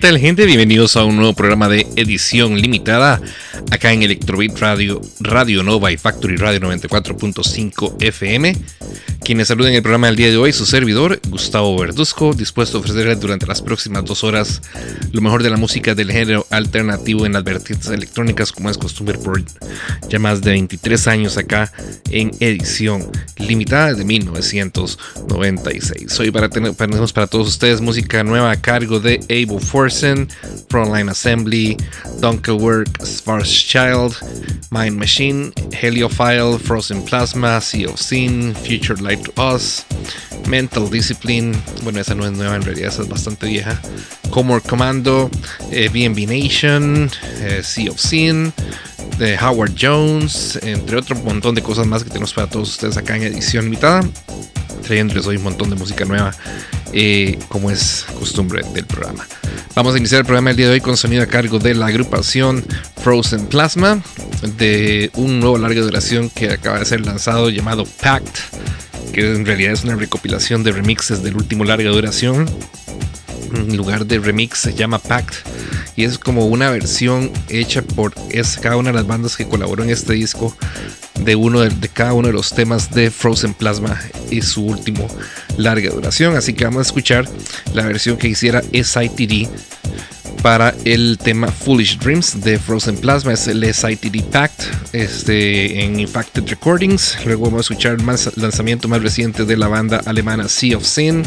¿Qué tal gente? Bienvenidos a un nuevo programa de edición limitada acá en Electrobit Radio, Radio Nova y Factory Radio 94.5 FM. Quienes saluden el programa del día de hoy, su servidor, Gustavo Verduzco, dispuesto a ofrecerles durante las próximas dos horas lo mejor de la música del género alternativo en las vertientes electrónicas, como es costumbre por ya más de 23 años acá en edición limitada de 1996. Hoy para tener, tenemos para todos ustedes música nueva a cargo de Abel Forsen, Frontline Assembly, Dunkelwork, Sparse Child, Mind Machine, Heliophile, Frozen Plasma, Sea of Sin, Future Light to Us, Mental Discipline, bueno, esa no es nueva en realidad, esa es bastante vieja. Comor Commando, eh, BNB Nation, eh, Sea of Sin, Howard Jones, entre otro montón de cosas más que tenemos para todos ustedes acá en edición limitada, trayéndoles hoy un montón de música nueva, eh, como es costumbre del programa. Vamos a iniciar el programa el día de hoy con sonido a cargo de la agrupación Frozen Plasma, de un nuevo larga duración que acaba de ser lanzado llamado Pact, que en realidad es una recopilación de remixes del último larga duración. En lugar de remix se llama Pact y es como una versión hecha por cada una de las bandas que colaboró en este disco de uno de, de, cada uno de los temas de Frozen Plasma y su último larga duración. Así que vamos a escuchar la versión que hiciera SITD para el tema Foolish Dreams de Frozen Plasma. Es el SITD Pact este, en Infacted Recordings. Luego vamos a escuchar el más, lanzamiento más reciente de la banda alemana Sea of Sin,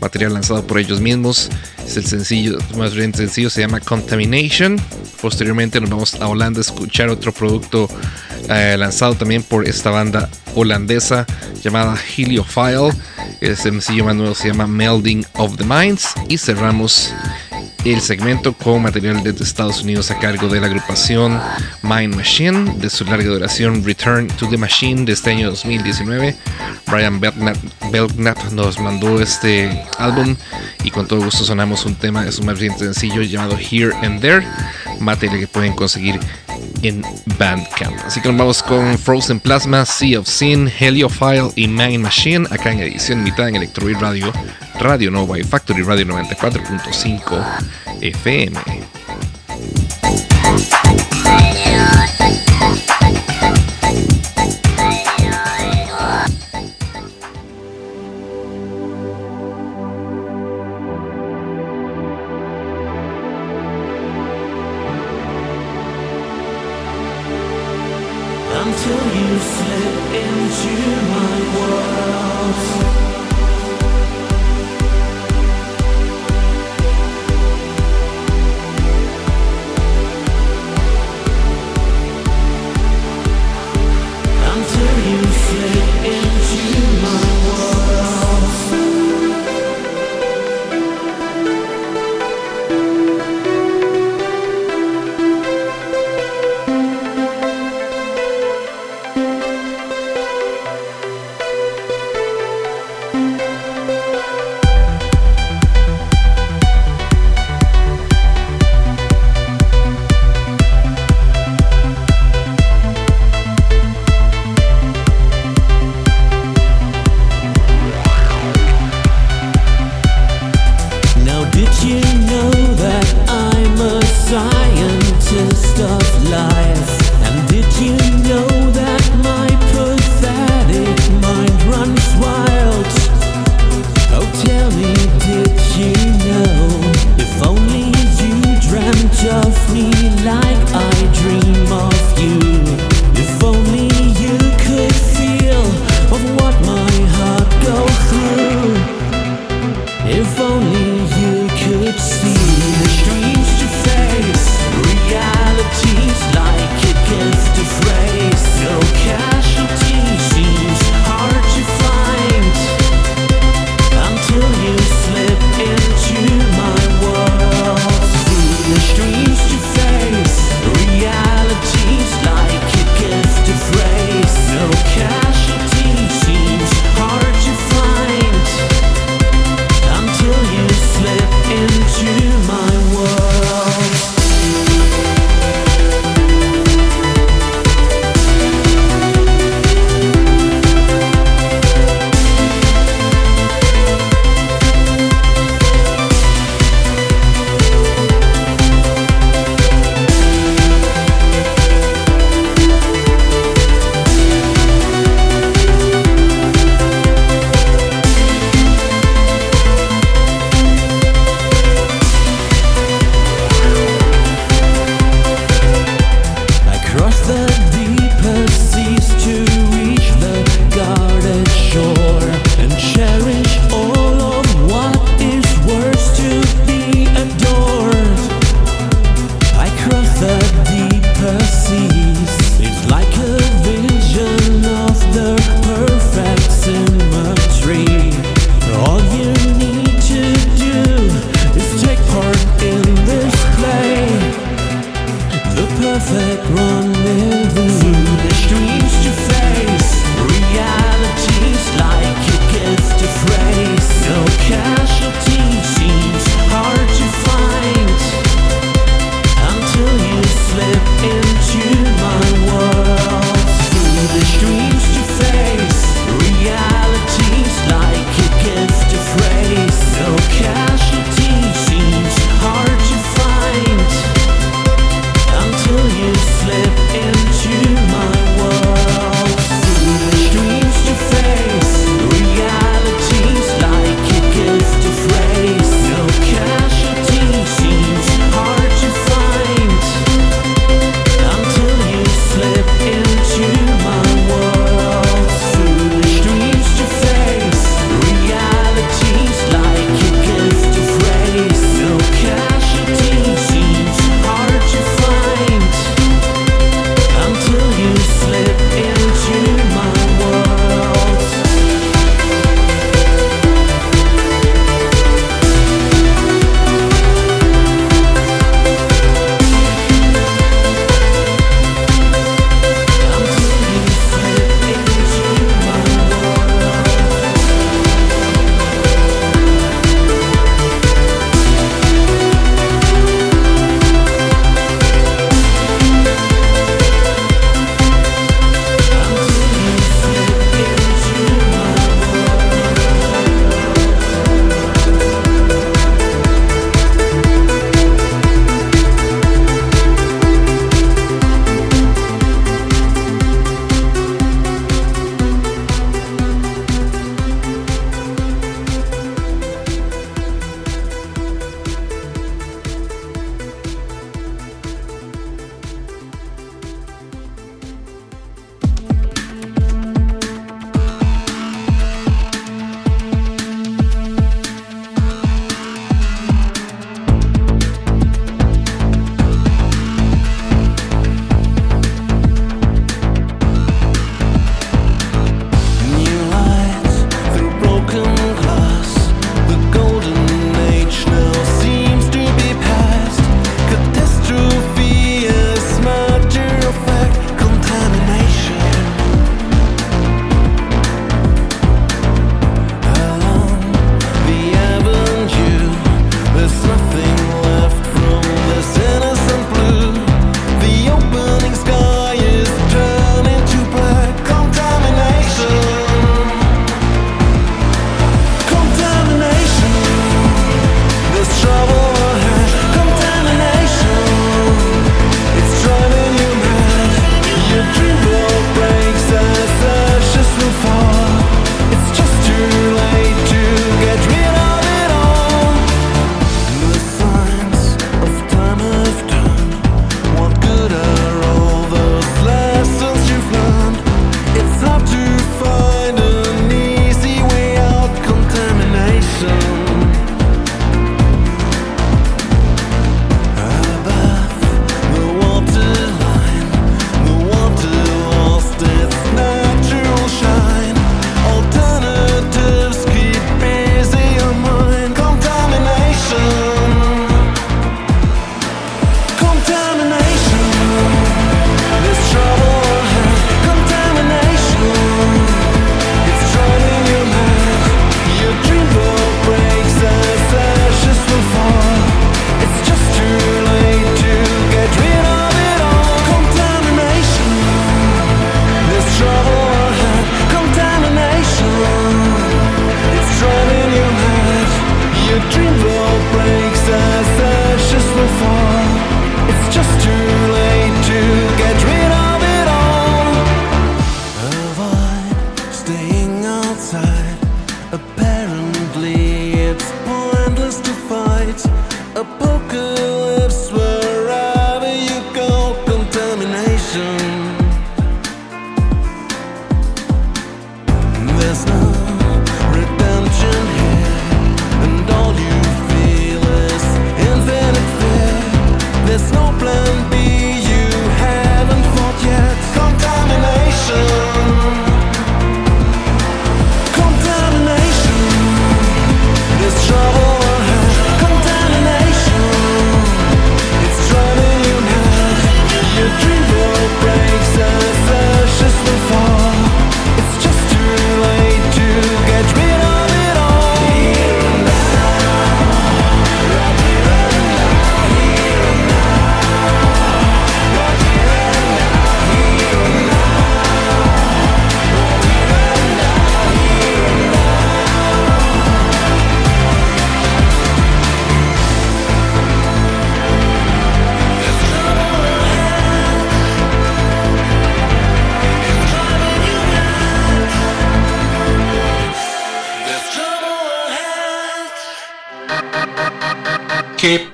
material lanzado por ellos mismos. Es el sencillo, más bien sencillo, se llama Contamination. Posteriormente nos vamos a Holanda a escuchar otro producto eh, lanzado también por esta banda holandesa llamada Heliophile. El sencillo más nuevo se llama Melding of the Minds. Y cerramos el segmento con material desde Estados Unidos a cargo de la agrupación Mind Machine de su larga duración Return to the Machine de este año 2019. Brian Belknap, Belknap nos mandó este álbum y con todo gusto sonamos un tema de su más reciente sencillo llamado Here and There, material que pueden conseguir en Bandcamp. Así que nos vamos con Frozen Plasma, Sea of Sin, Heliophile y Mind Machine acá en edición mitad en Electroid Radio, Radio Nova y Factory Radio 94.5 FM.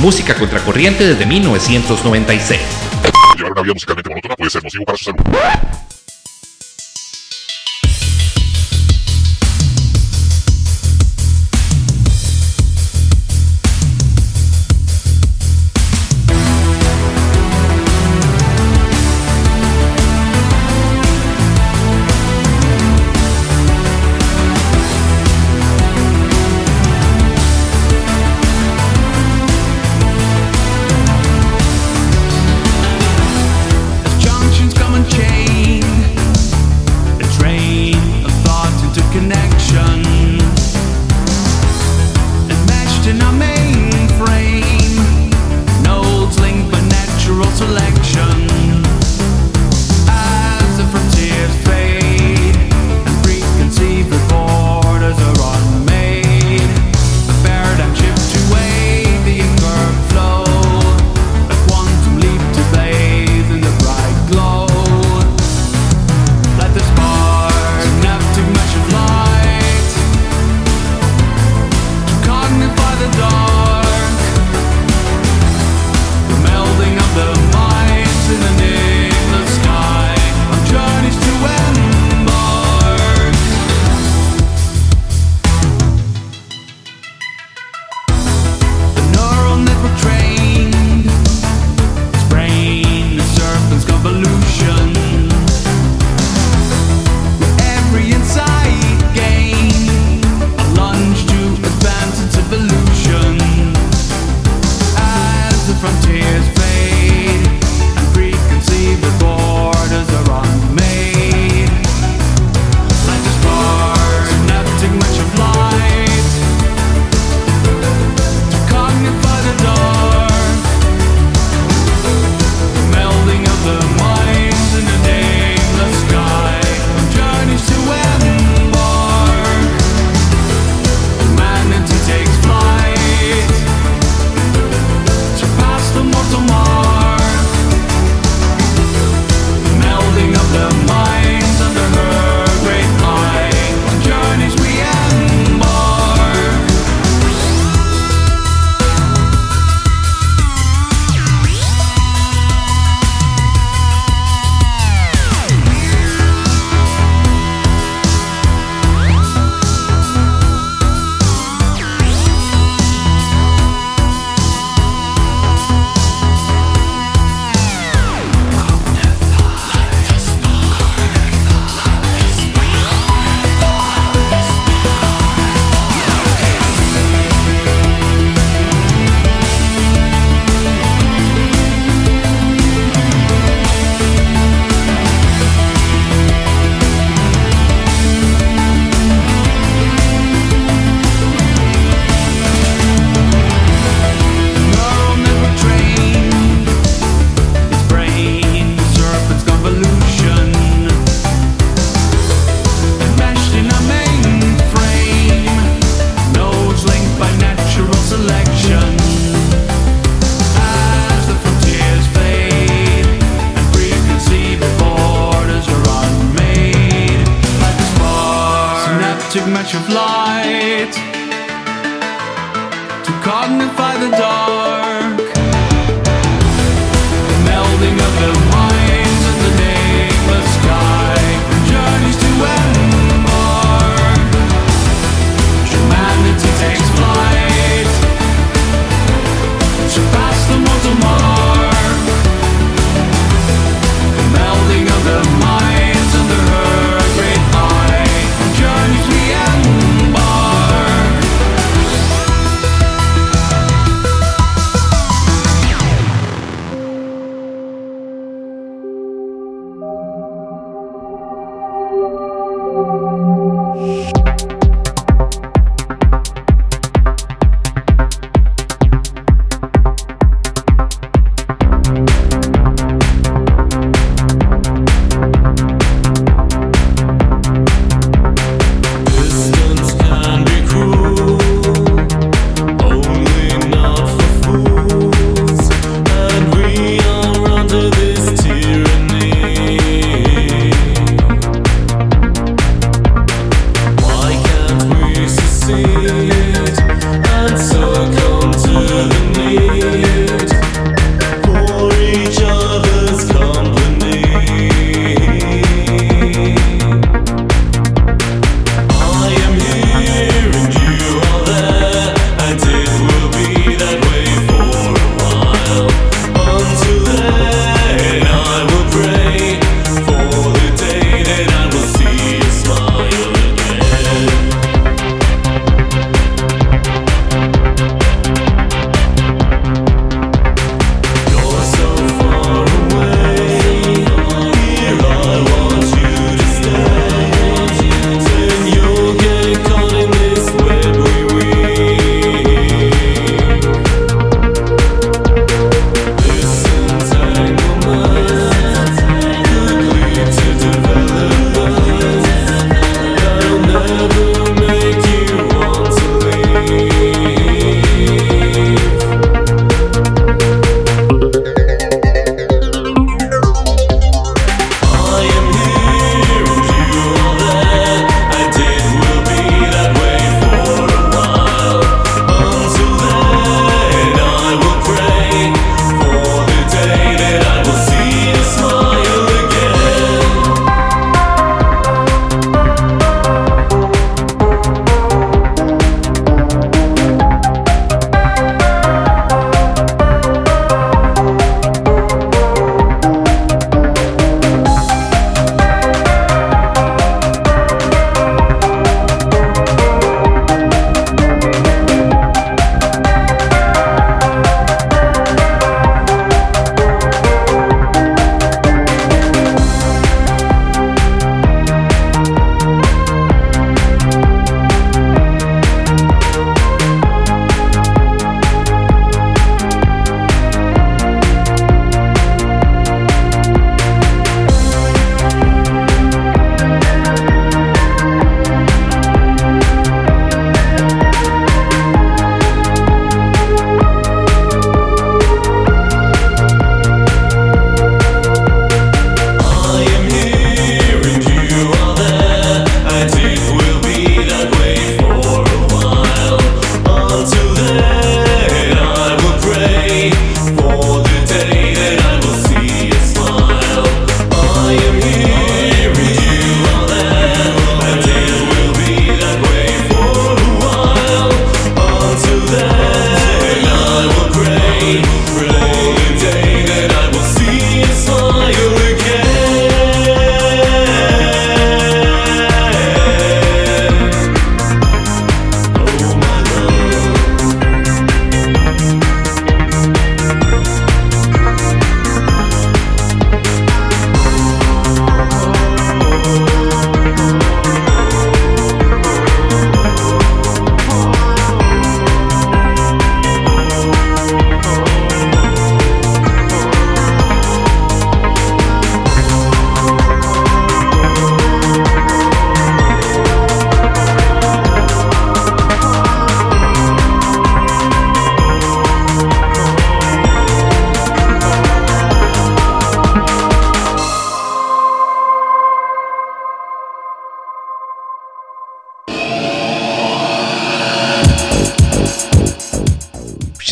música contracorriente desde 1996. Llevar una vida musicalmente.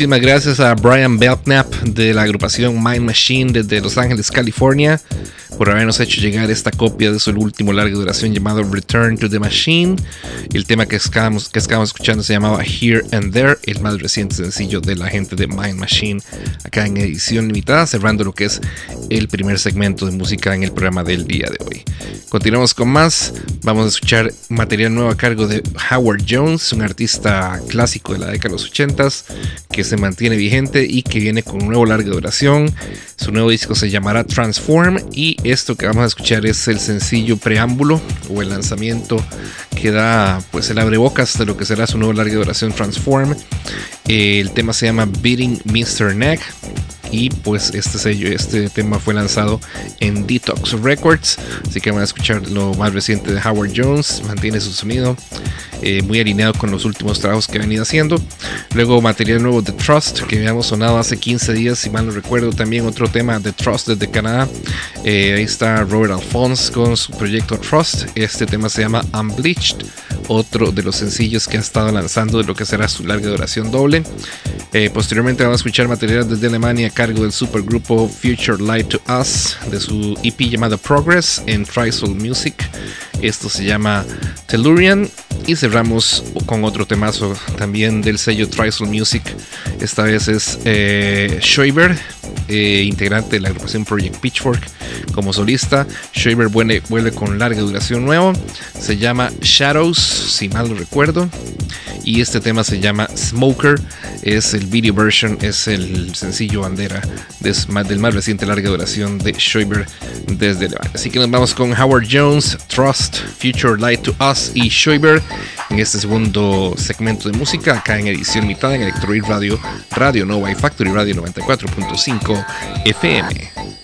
Muchísimas gracias a Brian Belknap de la agrupación Mind Machine desde Los Ángeles, California, por habernos hecho llegar esta copia de su último larga duración llamado Return to the Machine. El tema que estábamos, que estábamos escuchando se llamaba Here and There, el más reciente sencillo de la gente de Mind Machine, acá en edición limitada, cerrando lo que es el primer segmento de música en el programa del día de hoy. Continuamos con más, vamos a escuchar material nuevo a cargo de Howard Jones, un artista clásico de la década de los 80s que se mantiene vigente y que viene con un nuevo larga duración. Su nuevo disco se llamará Transform y esto que vamos a escuchar es el sencillo preámbulo o el lanzamiento que da pues el abrebocas de lo que será su nuevo larga duración Transform. El tema se llama Beating Mr. Neck y pues este sello, este tema fue lanzado en Detox Records, así que van a escuchar lo más reciente de Howard Jones, mantiene su sonido eh, muy alineado con los últimos trabajos que ha venido haciendo. Luego material nuevo de Trust, que habíamos sonado hace 15 días, si mal no recuerdo, también otro tema de Trust desde Canadá. Eh, ahí está Robert Alphonse con su proyecto Trust, este tema se llama Unbleached, otro de los sencillos que ha estado lanzando de lo que será su larga duración doble. Eh, posteriormente vamos a escuchar material desde Alemania a cargo del supergrupo Future Light to Us de su EP llamado Progress en Trisoul Music. Esto se llama Tellurian y cerramos con otro temazo también del sello Trisoul Music. Esta vez es eh, Schreiber, eh, integrante de la agrupación Project Pitchfork como solista. Schreiber vuelve, vuelve con larga duración nuevo. Se llama Shadows, si mal no recuerdo. Y este tema se llama Smoker. Es el video version, es el sencillo bandera des- del más reciente larga duración de Schreiber desde Alemania. Así que nos vamos con Howard Jones, Trust, Future Light to Us y Schreiber en este segundo segmento de música acá en edición mitad en Electroid Radio, Radio Nova y Factory Radio 94.5 FM.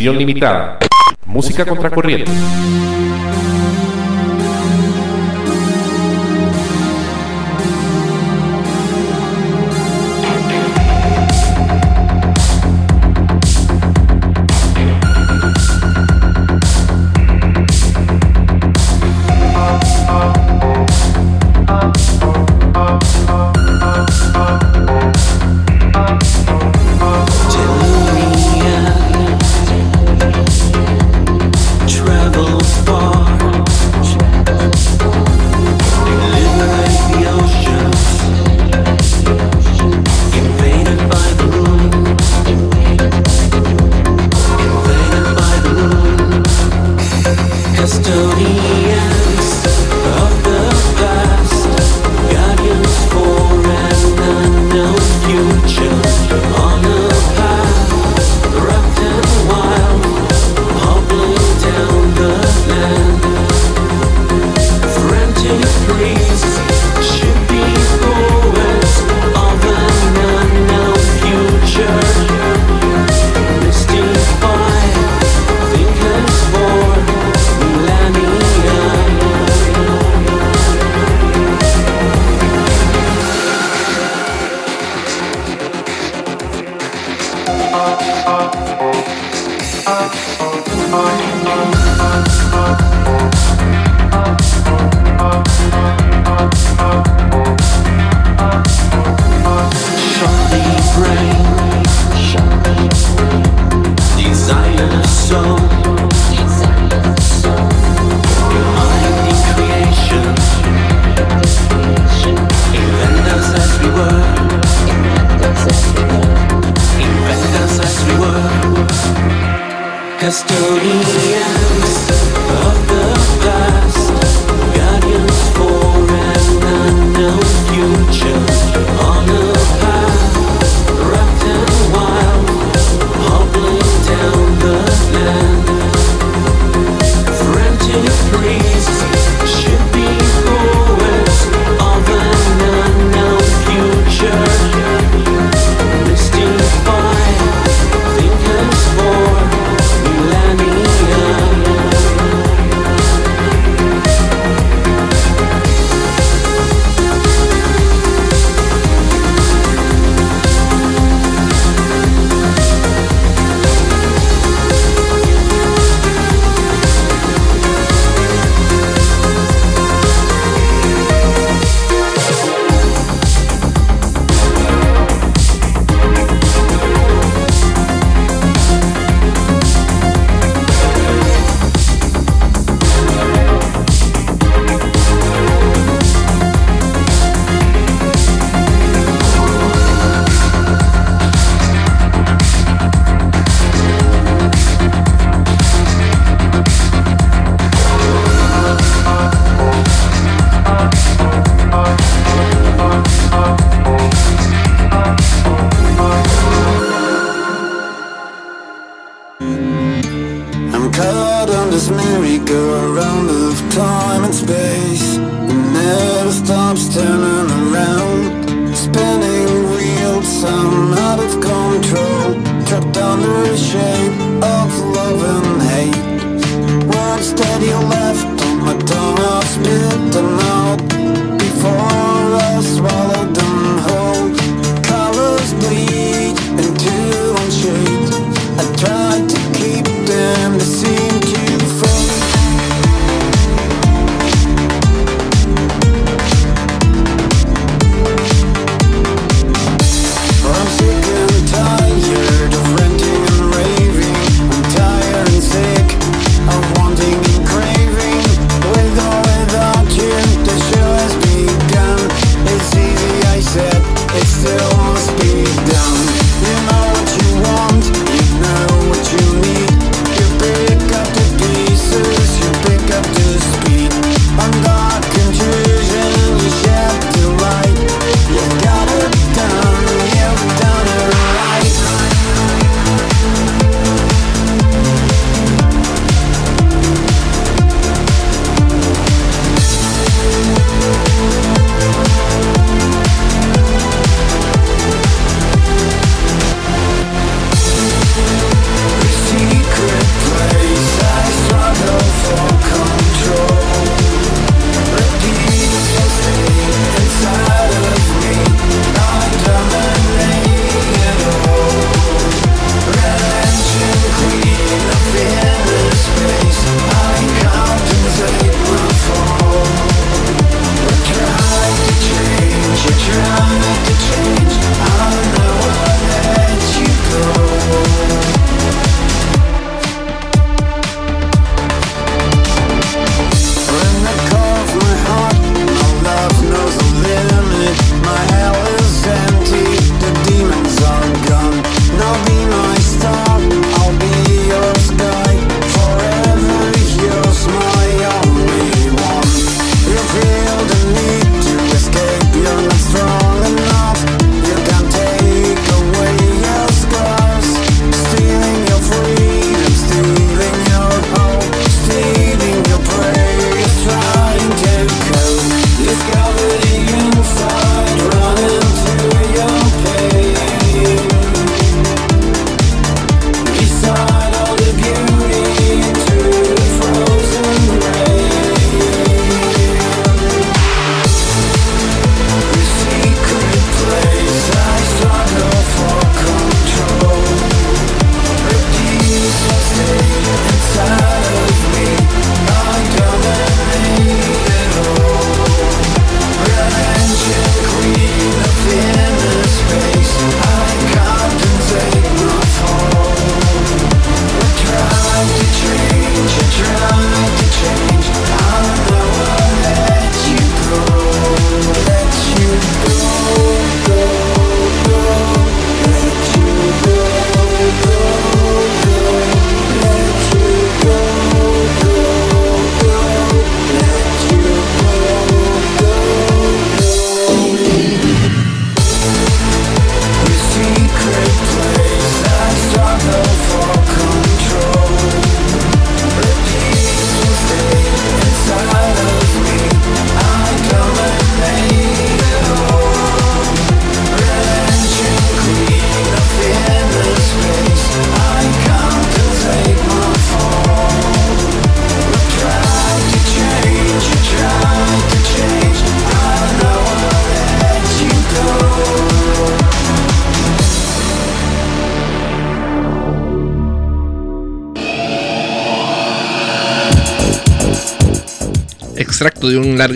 Edición limitada. Música contracorriente.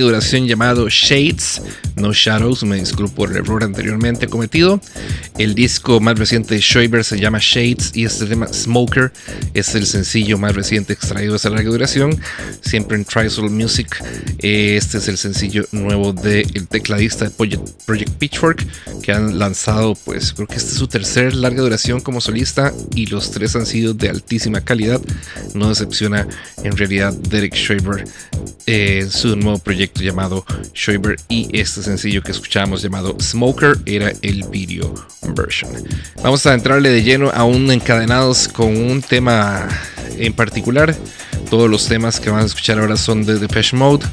De duración llamado Shades, no Shadows, me disculpo por el error anteriormente cometido. El disco más reciente de Schreiber se llama Shades y este tema Smoker es el sencillo más reciente extraído de esa larga duración. Siempre en Trisol Music, eh, este es el sencillo nuevo del tecladista de Project, Pitchfork que han lanzado, pues creo que esta es su tercer larga duración como solista y los tres han sido de altísima calidad. No decepciona en realidad Derek Schreiber en su nuevo proyecto llamado Schreiber y este sencillo que escuchábamos llamado Smoker era el video version. Vamos a entrarle de lleno a un encadenados con un tema en particular. Todos los temas que van a escuchar ahora son de Depeche Mode,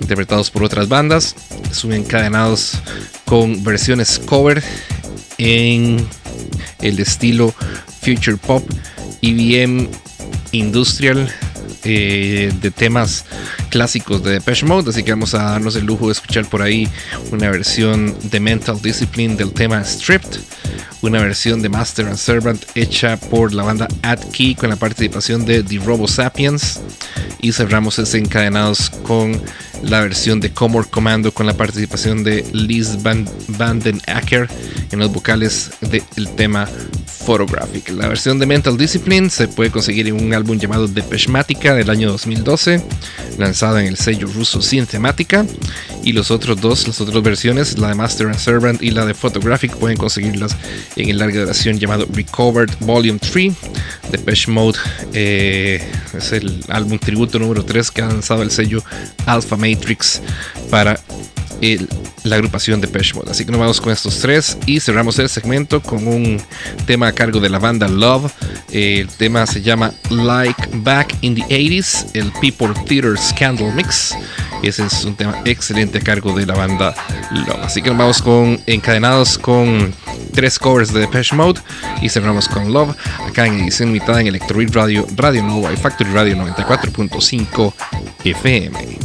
interpretados por otras bandas. Son encadenados con versiones cover en el estilo future pop, EBM industrial eh, de temas clásicos de Depeche Mode, así que vamos a darnos el lujo de escuchar por ahí una versión de Mental Discipline del tema Stripped, una versión de Master and Servant hecha por la banda Ad Key con la participación de The Robo Sapiens. Y cerramos desencadenados con la versión de Comor Commando con la participación de Liz Van Vandenacker en los vocales del tema Photographic. La versión de Mental Discipline se puede conseguir en un álbum llamado Depeshmatica del año 2012, lanzado en el sello ruso Synthematica. Y los otros dos, las otras versiones, la de Master and Servant y la de Photographic, pueden conseguirlas en el larga duración llamado Recovered Volume 3. Depeche Mode eh, es el álbum tributo número 3 que ha lanzado el sello Alpha Matrix para el, la agrupación de Mode. Así que nos vamos con estos tres y cerramos el segmento con un tema a cargo de la banda Love. El tema se llama Like Back in the 80s, el People Theater Scandal Mix. Ese es un tema excelente a cargo de la banda Love. Así que nos vamos con encadenados con tres covers de Depeche Mode y cerramos con Love acá en edición en Electro Radio, Radio Nova y Factory Radio 94.5 FM.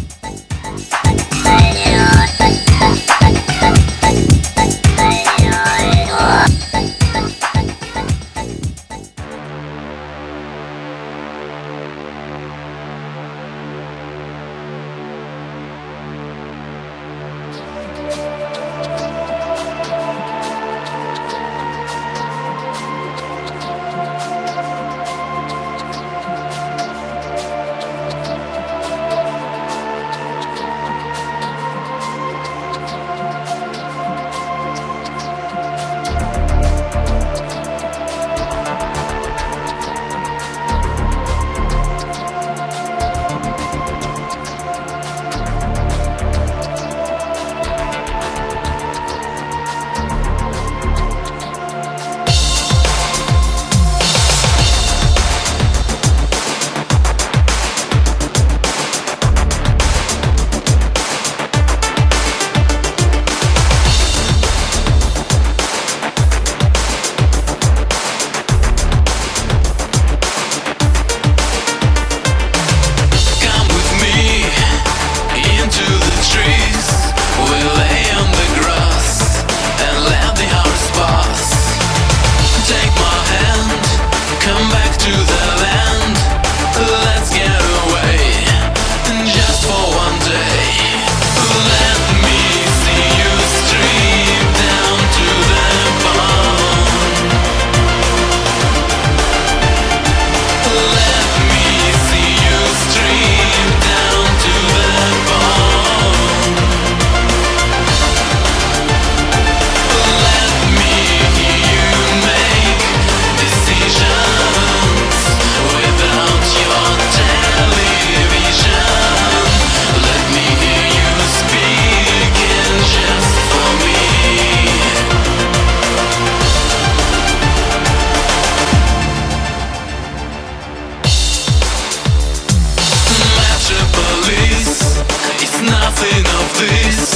This.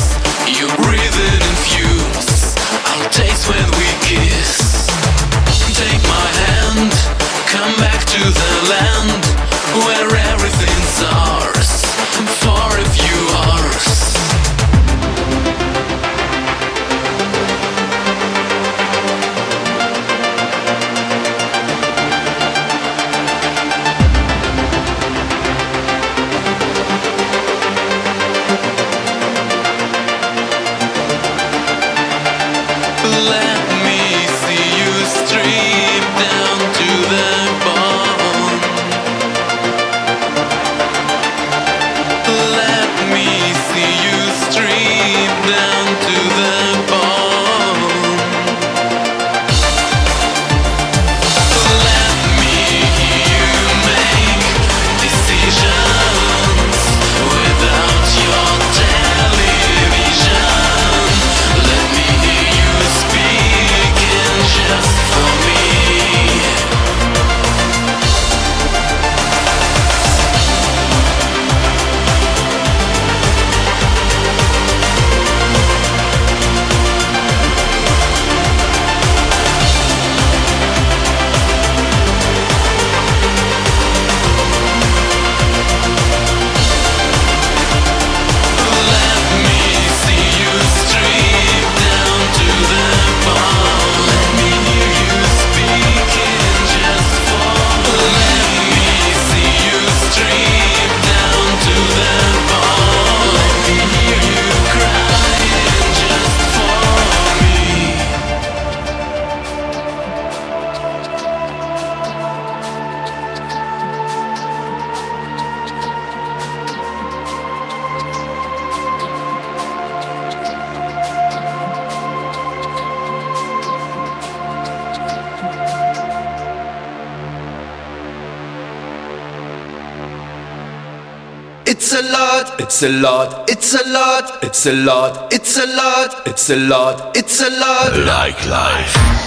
It's a lot, it's a lot, it's a lot, it's a lot, it's a lot, it's a lot. Like life.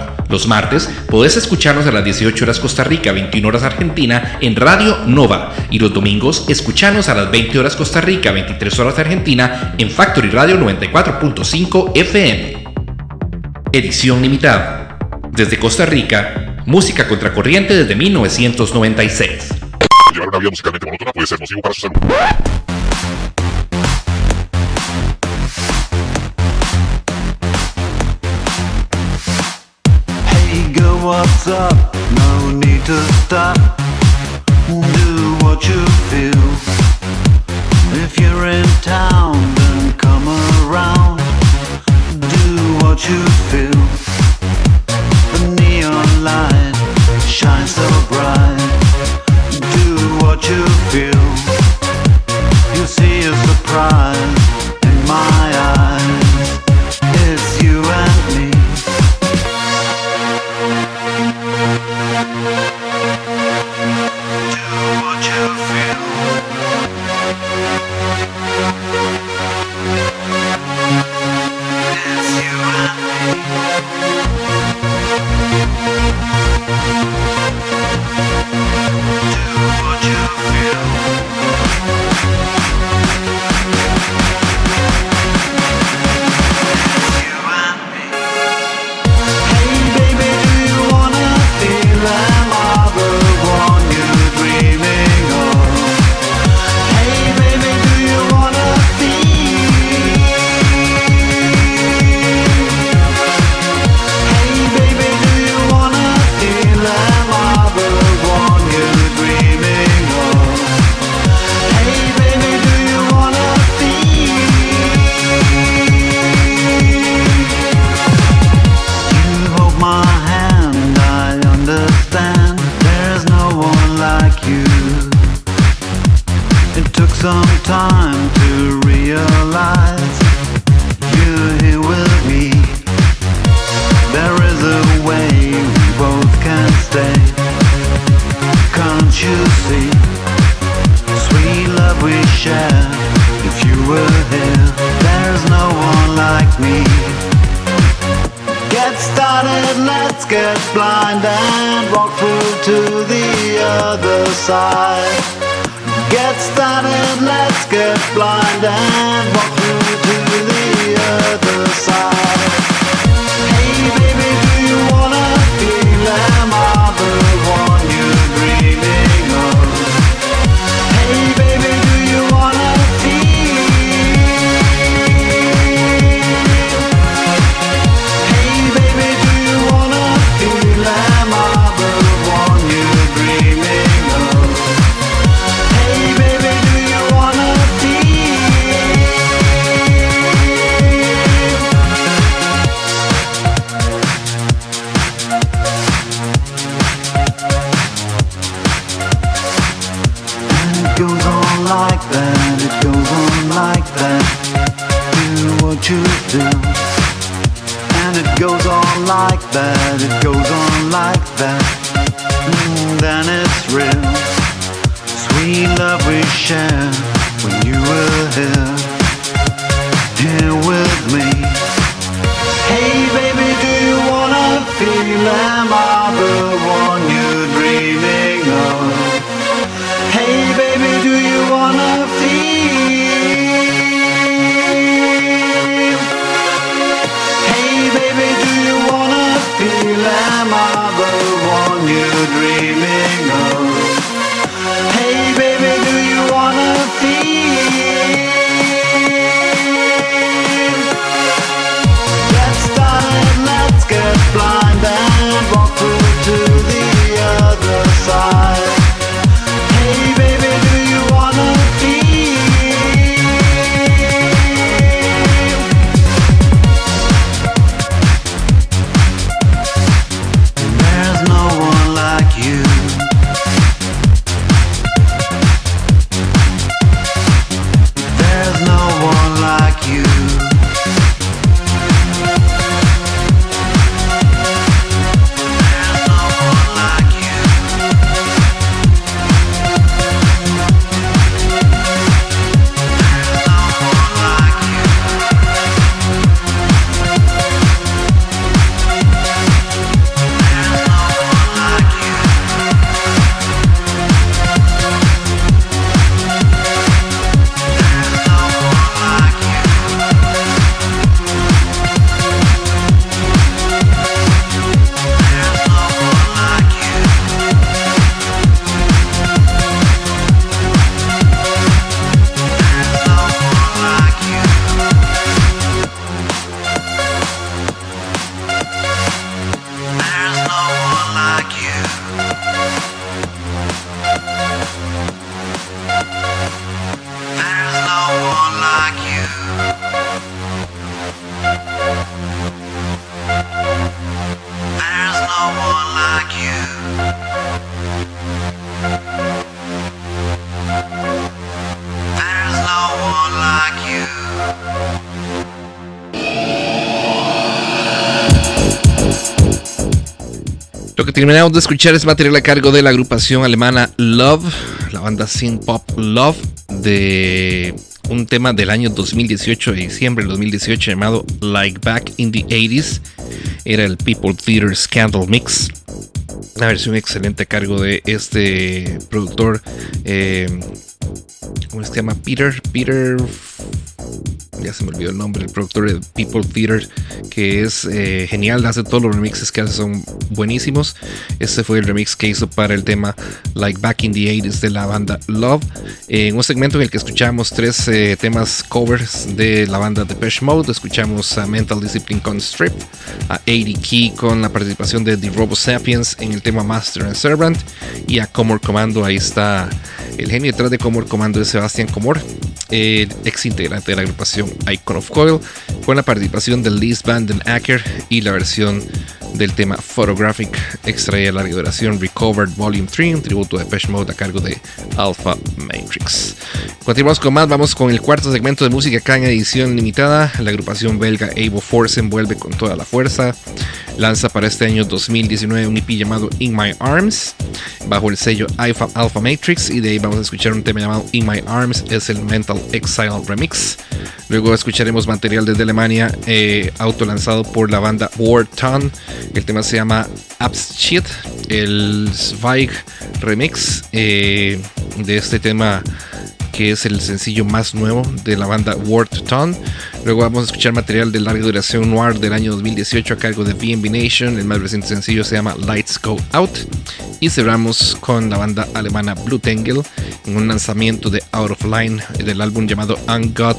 Los martes podés escucharnos a las 18 horas Costa Rica, 21 horas Argentina en Radio Nova y los domingos escucharnos a las 20 horas Costa Rica, 23 horas Argentina en Factory Radio 94.5 FM. Edición limitada. Desde Costa Rica, música contracorriente desde 1996. Llevar una vida musicalmente monótona puede ser nocivo para su salud. up. Terminamos de escuchar es material a cargo de la agrupación alemana Love, la banda synth pop Love, de un tema del año 2018, de diciembre del 2018, llamado Like Back in the 80s. Era el People Theater Scandal Mix. Una versión excelente a cargo de este productor. Eh, ¿Cómo se llama? Peter. Peter ya se me olvidó el nombre, el productor de People Theater, que es eh, genial, hace todos los remixes que hace, son buenísimos. Este fue el remix que hizo para el tema Like Back in the 80s de la banda Love, en un segmento en el que escuchamos tres eh, temas covers de la banda Depeche Mode. Escuchamos a Mental Discipline con Strip, a 80 Key con la participación de The Robo Sapiens en el tema Master and Servant, y a Comor Commando. Ahí está el genio detrás de Comor Commando es Sebastián Comor, el ex integrante de la agrupación Icon of Coil, con la participación de Liz Vanden Acker y la versión del tema Photographic extraída de larga duración Recovered Volume 3, un tributo de Pesh Mode a cargo de Alpha Matrix. Continuamos con más, vamos con el cuarto segmento de música acá edición limitada. La agrupación belga Avo Force vuelve con toda la fuerza. Lanza para este año 2019 un EP llamado In My Arms bajo el sello Alpha, Matrix y de ahí vamos a escuchar un tema llamado In My Arms, es el Mental Exile Remix. Luego escucharemos material desde Alemania eh, autolanzado por la banda War Ton. El tema se llama Abschied, el Zweig Remix eh, de este tema que es el sencillo más nuevo de la banda Word Ton. Luego vamos a escuchar material de larga duración noir del año 2018 a cargo de BNB Nation. El más reciente sencillo se llama Lights Go Out. Y cerramos con la banda alemana Blue Tangle en un lanzamiento de Out of Line del álbum llamado Ungod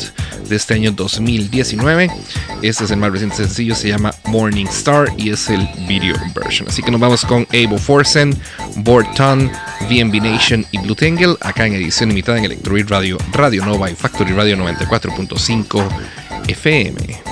de este año 2019. Este es el más reciente sencillo, se llama Morning Star y es el video version. Así que nos vamos con Abo Forsen, Borton, VNB Nation y Blue Tangle acá en edición limitada en Radio, Radio Nova y Factory Radio 94.5 FM.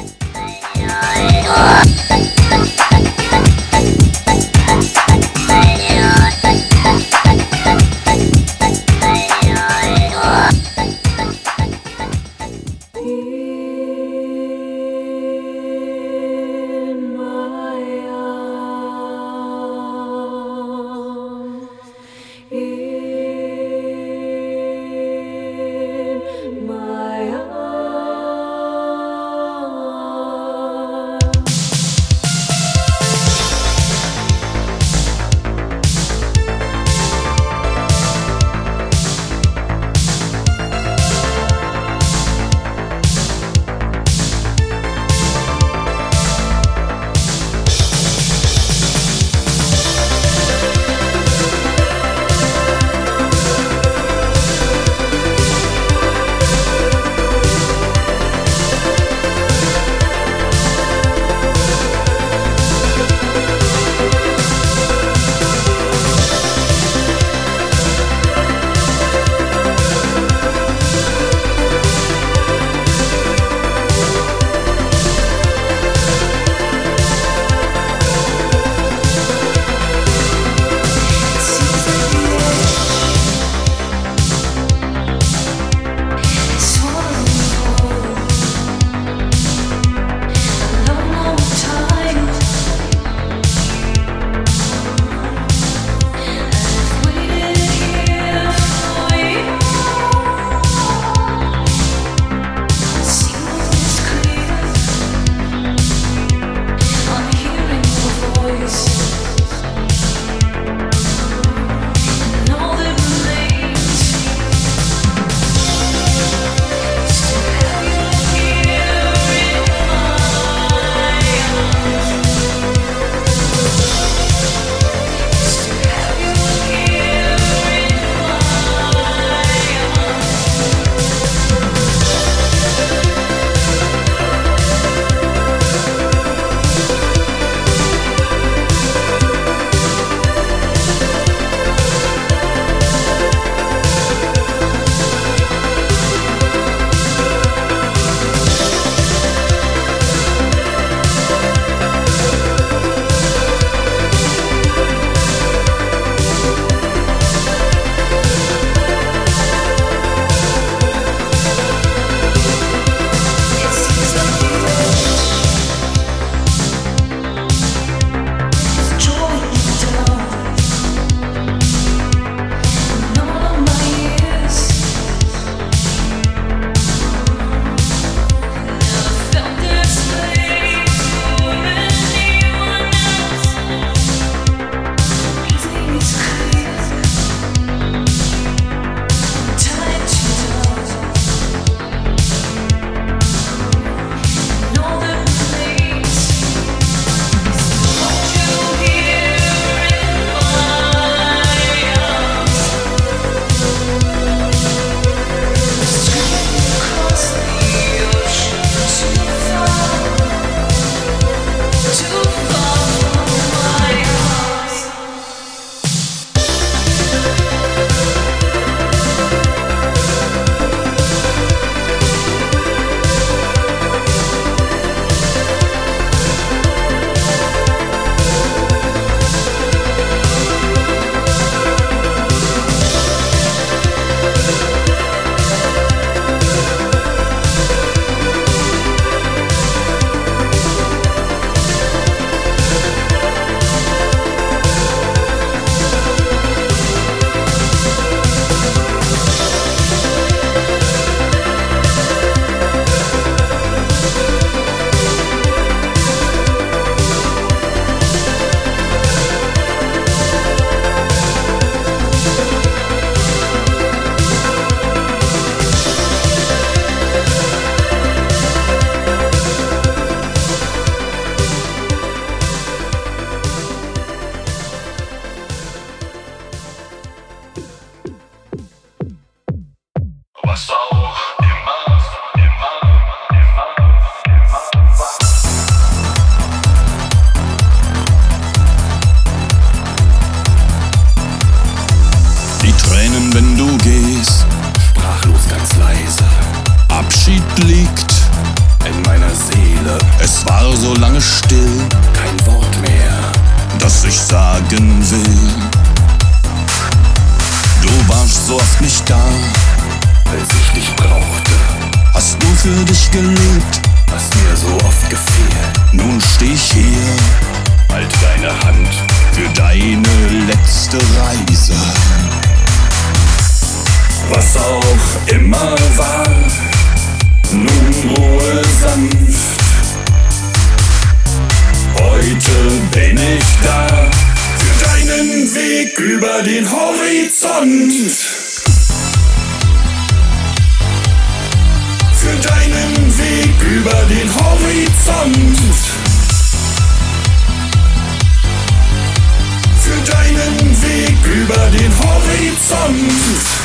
Horizont.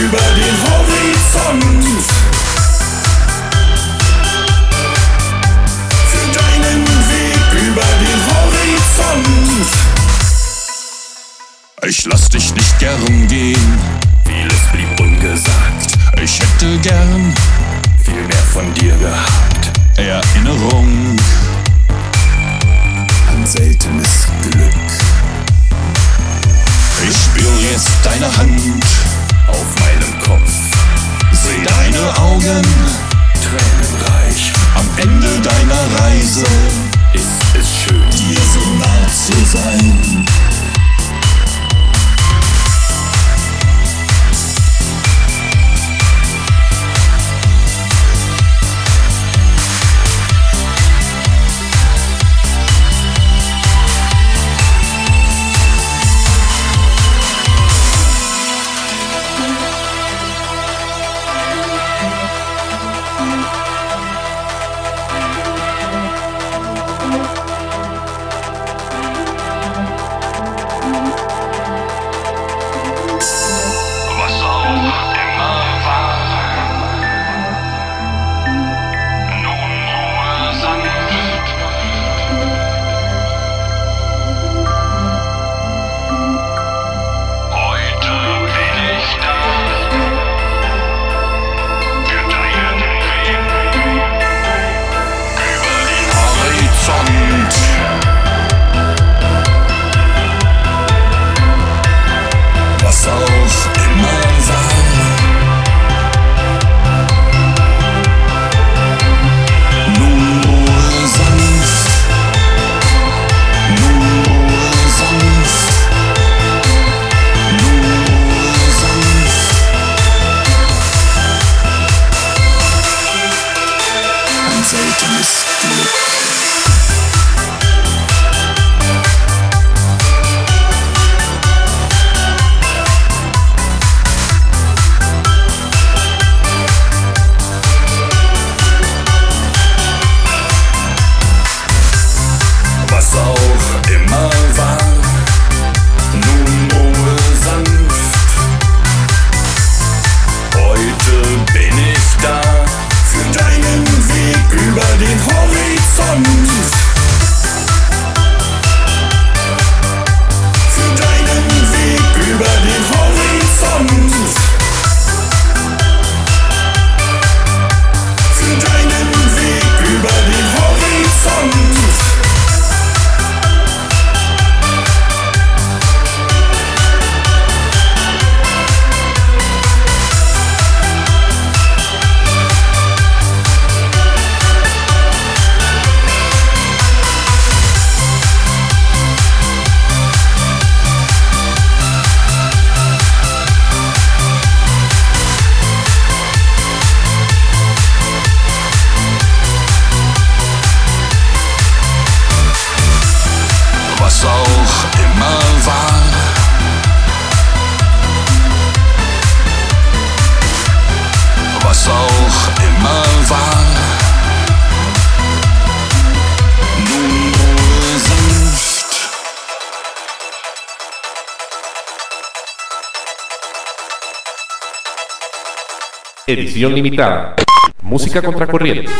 über den Horizont. Für deinen Weg über den Horizont. Ich lass dich nicht gern gehen. Vieles blieb ungesagt. Ich hätte gern viel mehr von dir gehabt. Erinnerung seltenes Glück. Ich spür jetzt deine Hand auf meinem Kopf, seh deine Augen tränenreich. Am Ende deiner Reise ist es schön, dir so nah zu sein. Edición limitada. Música contracorriente.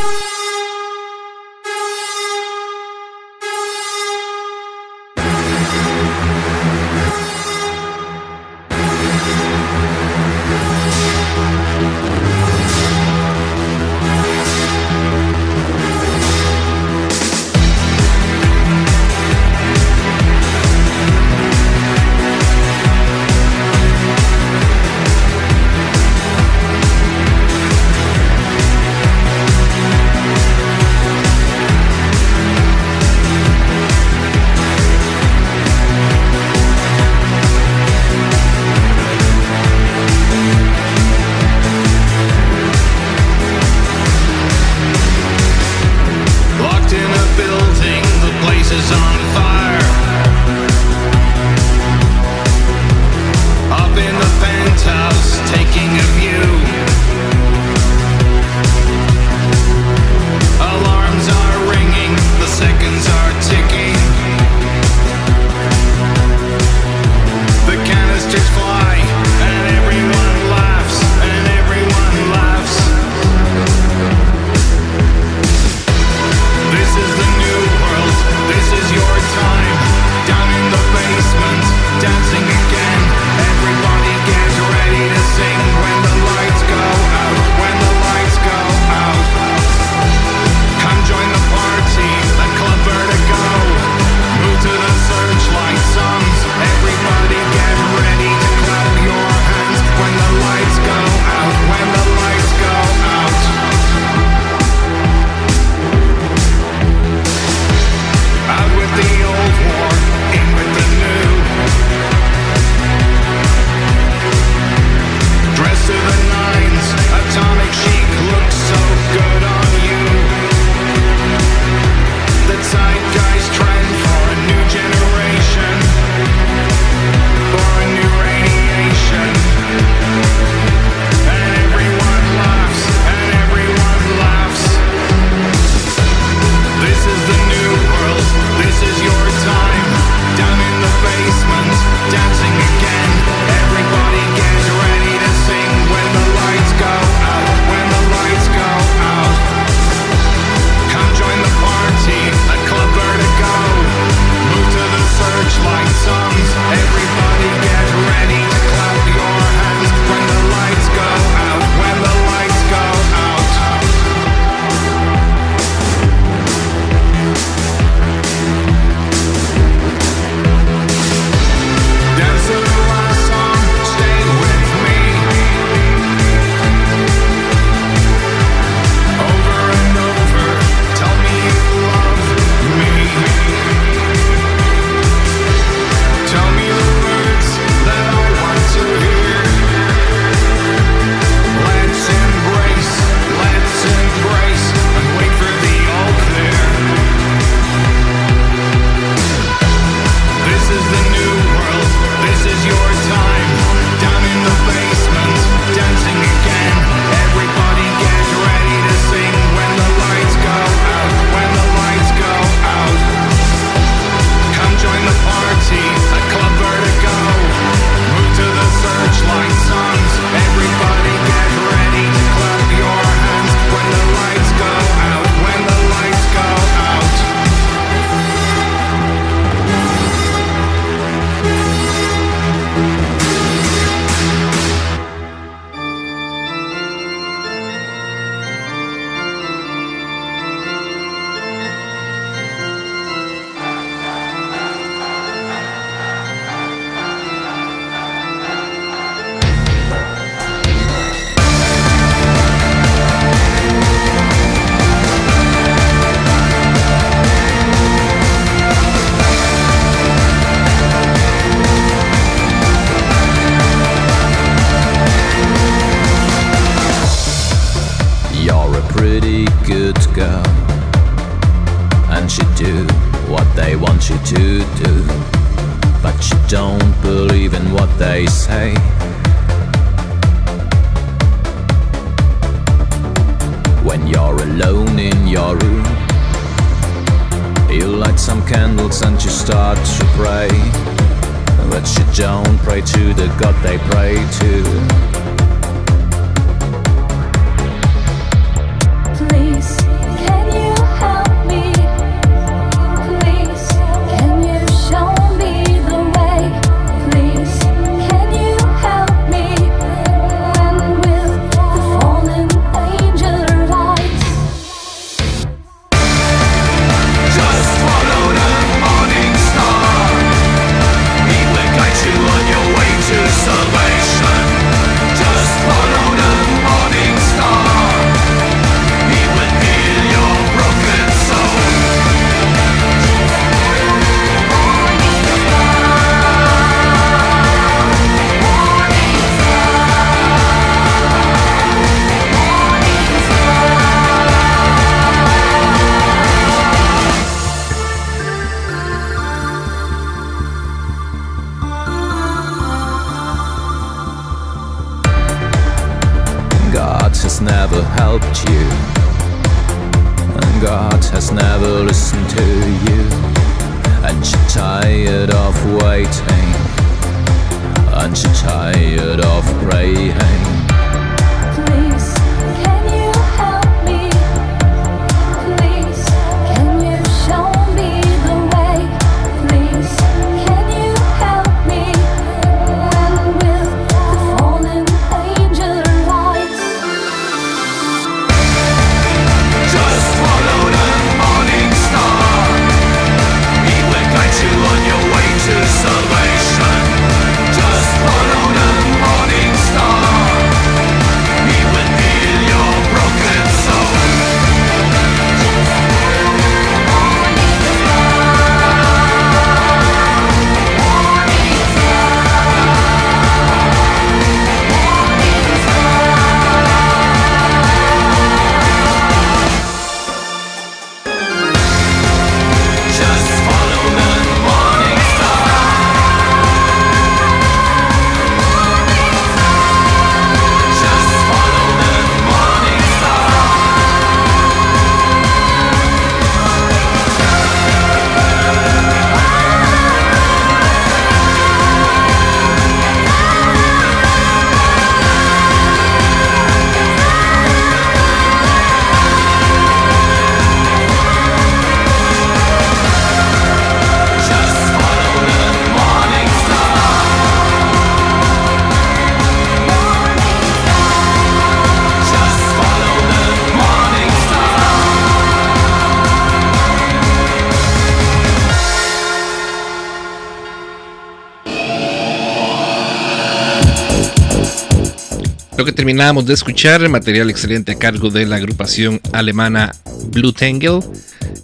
Lo que terminábamos de escuchar, material excelente a cargo de la agrupación alemana Blue Tangle,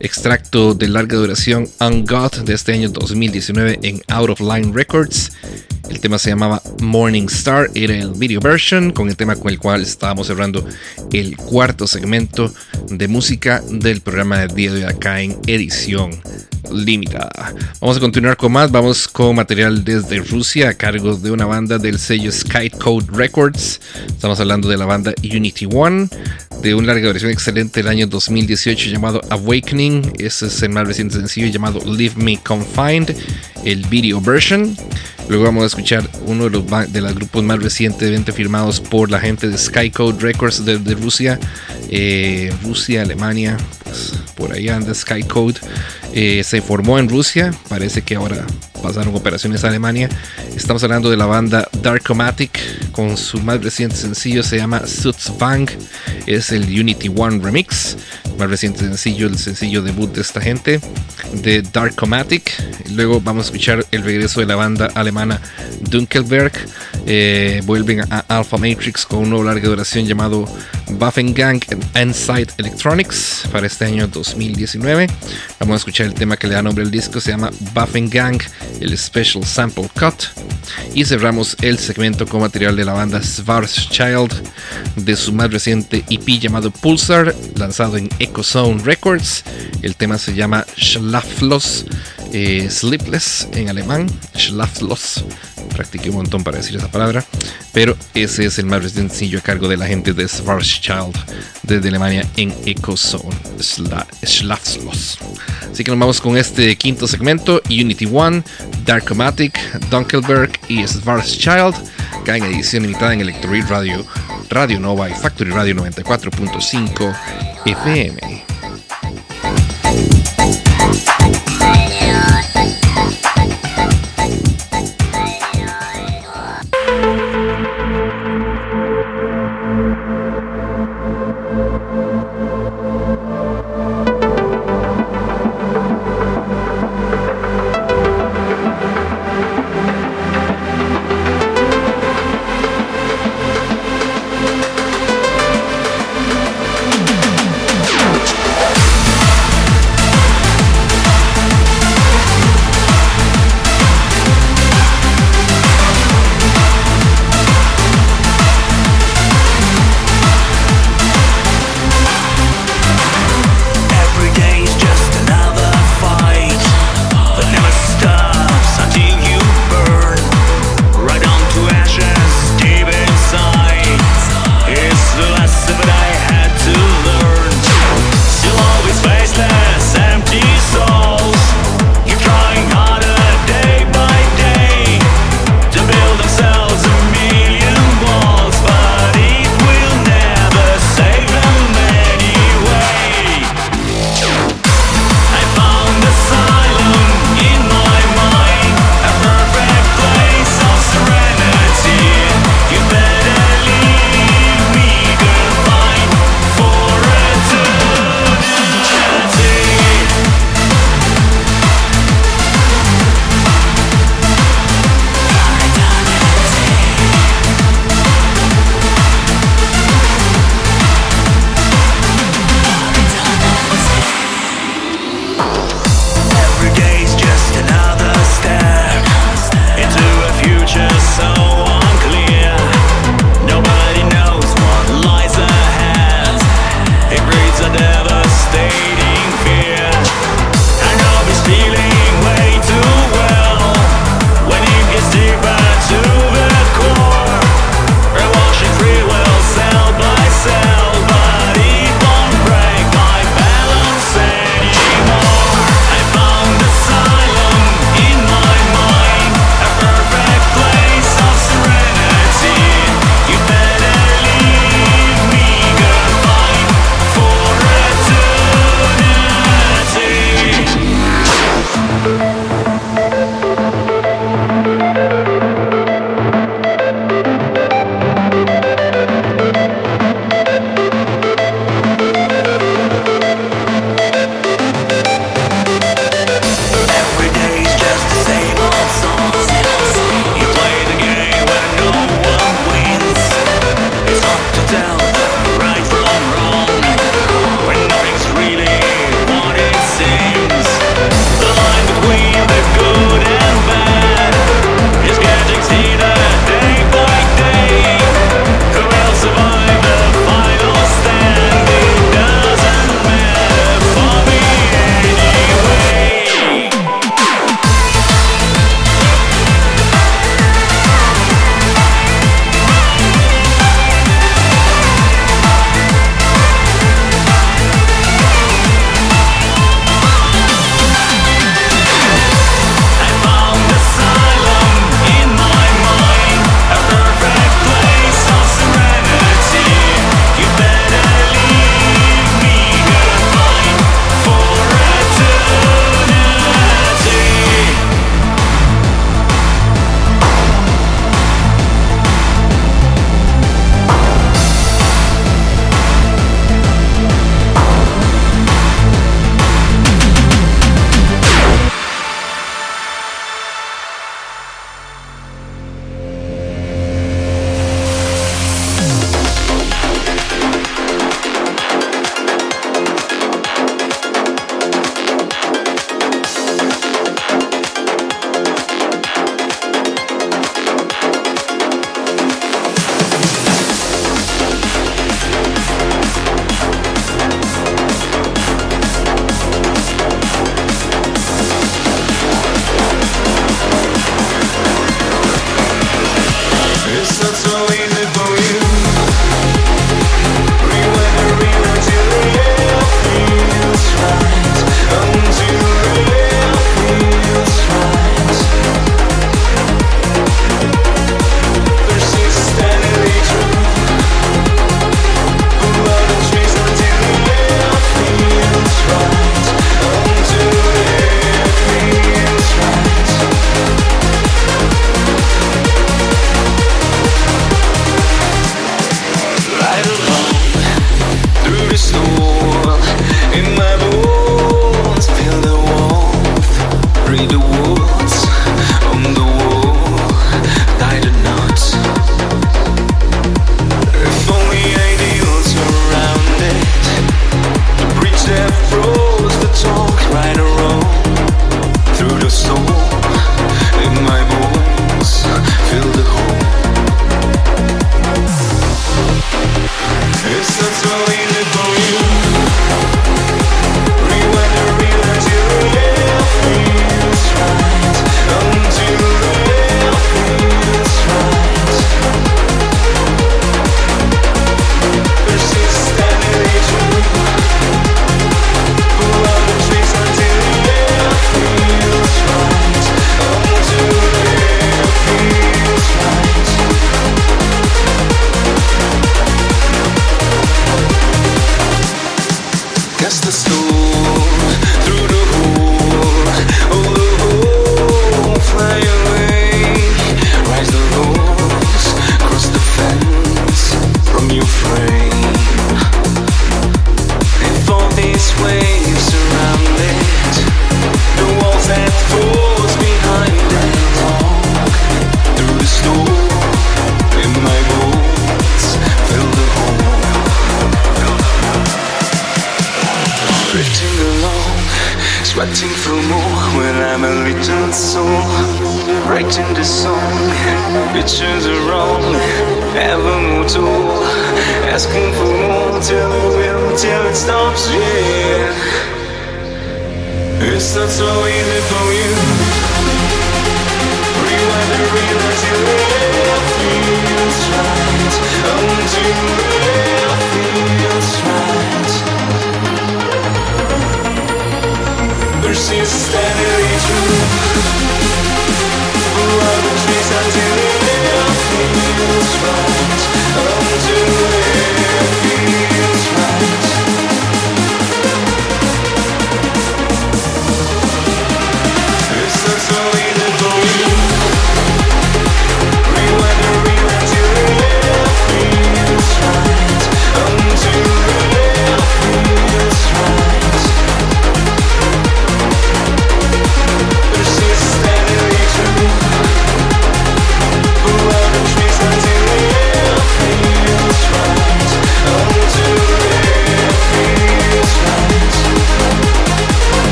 extracto de larga duración On God de este año 2019 en Out of Line Records. El tema se llamaba Morning Star, era el video version, con el tema con el cual estábamos cerrando el cuarto segmento de música del programa de día de acá en edición limitada. Vamos a continuar con más, vamos con material desde Rusia a cargo de una banda del sello Skycode Records. Estamos hablando de la banda Unity One, de una larga versión excelente del año 2018 llamado Awakening. Ese es el más reciente sencillo llamado Leave Me Confined, el video version. Luego vamos a escuchar uno de los, de los grupos más recientemente firmados por la gente de Skycode Records de, de Rusia. Eh, Rusia, Alemania, pues por ahí anda Skycode. Eh, se formó en Rusia, parece que ahora pasaron operaciones a Alemania. Estamos hablando de la banda Darkomatic con su más reciente sencillo, se llama Suits Bang. Es el Unity One Remix. Más reciente sencillo, el sencillo debut de esta gente, de Darkomatic. Luego vamos a escuchar el regreso de la banda alemana Dunkelberg. Eh, vuelven a Alpha Matrix con un nuevo larga duración llamado Waffengang Insight Electronics para este año 2019. Vamos a escuchar el tema que le da nombre al disco, se llama Waffengang, el Special Sample Cut. Y cerramos el segmento con material de la banda Schwarzschild de su más reciente EP llamado Pulsar, lanzado en Echo Records. El tema se llama Schlaflos. Eh, Sleepless en alemán, Schlaflos. Practiqué un montón para decir esa palabra, pero ese es el más sencillo a cargo de la gente de Schwarzschild desde Alemania en Ecozone, Schla- Schlaflos. Así que nos vamos con este quinto segmento, Unity One, Darkomatic, Dunkelberg y Schwarzschild, acá en edición limitada en Electroid Radio, Radio Nova y Factory Radio 94.5 FM.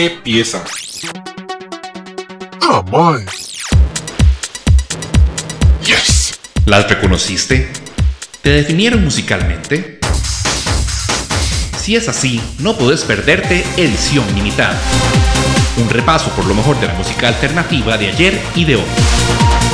¿Qué pieza? Ah. Yes. ¿Las reconociste? ¿Te definieron musicalmente? Si es así, no puedes perderte Edición Limitada. Un repaso por lo mejor de la música alternativa de ayer y de hoy.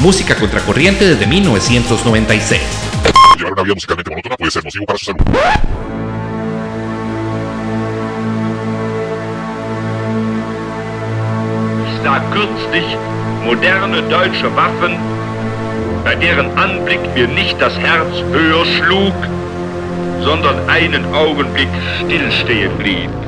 música contracorriente desde 1996. Llevar una vida musicalmente monótona puede ser nocivo para su salud. Ich sah kürzlich moderne deutsche Waffen, bei deren Anblick mir nicht das Herz höher schlug, sondern einen Augenblick stillstehen blieb.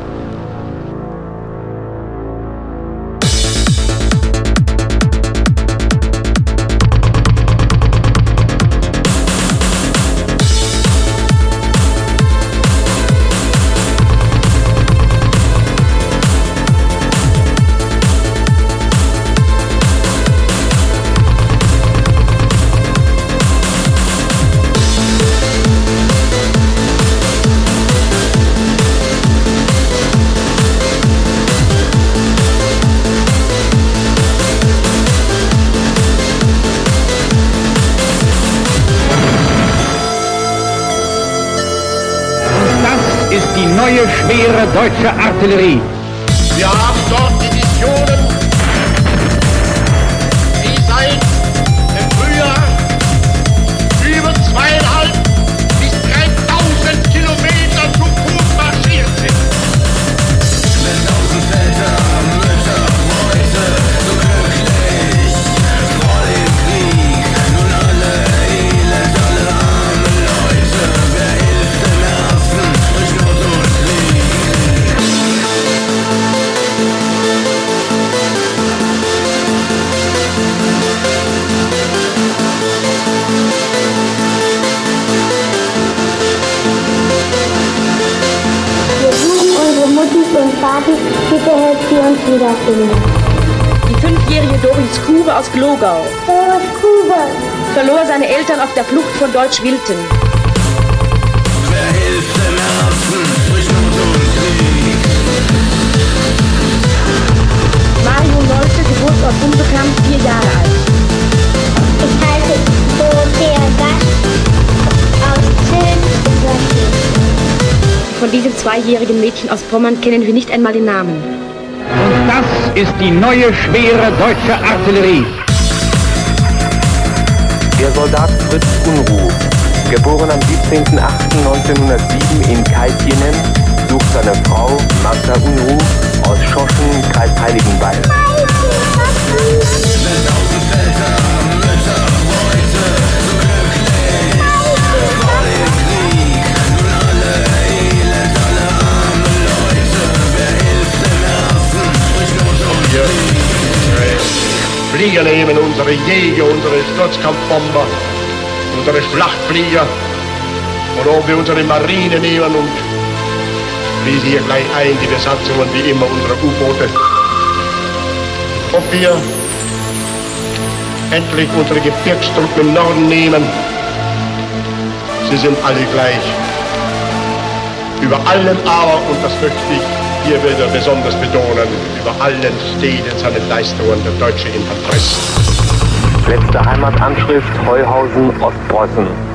d'artillerie. Warten, bitte helft sie uns wiederfinden. Die fünfjährige Doris Kube aus Glogau Doris Kube. verlor seine Eltern auf der Flucht von Deutsch-Wilten. Wer hilft dem Herzen durch Not und Krieg? Mario Nolte, Geburtsort unbekannt, vier Jahre alt. Ich heiße Dorothea Gast Von diesem zweijährigen Mädchen aus Pommern kennen wir nicht einmal den Namen. Und das ist die neue schwere deutsche Artillerie. Der Soldat Fritz Unruh, geboren am 17.08.1907 in Kaltjenen, sucht seine Frau Magda Unruh aus Schoschen, Kreis Heiligenbeil. Flieger nehmen, unsere Jäger, unsere Sturzkampfbomber, unsere Schlachtflieger und ob wir unsere Marine nehmen und schließen hier gleich ein die Besatzungen wie immer unserer U-Boote. Ob wir endlich unsere Gebirgstruppen im Norden nehmen, sie sind alle gleich. Über allem aber, und das möchte ich hier wieder besonders betonen, über allen steht in seinen Leistungen der deutsche Infanterist. Letzte Heimatanschrift Heuhausen, Ostpreußen.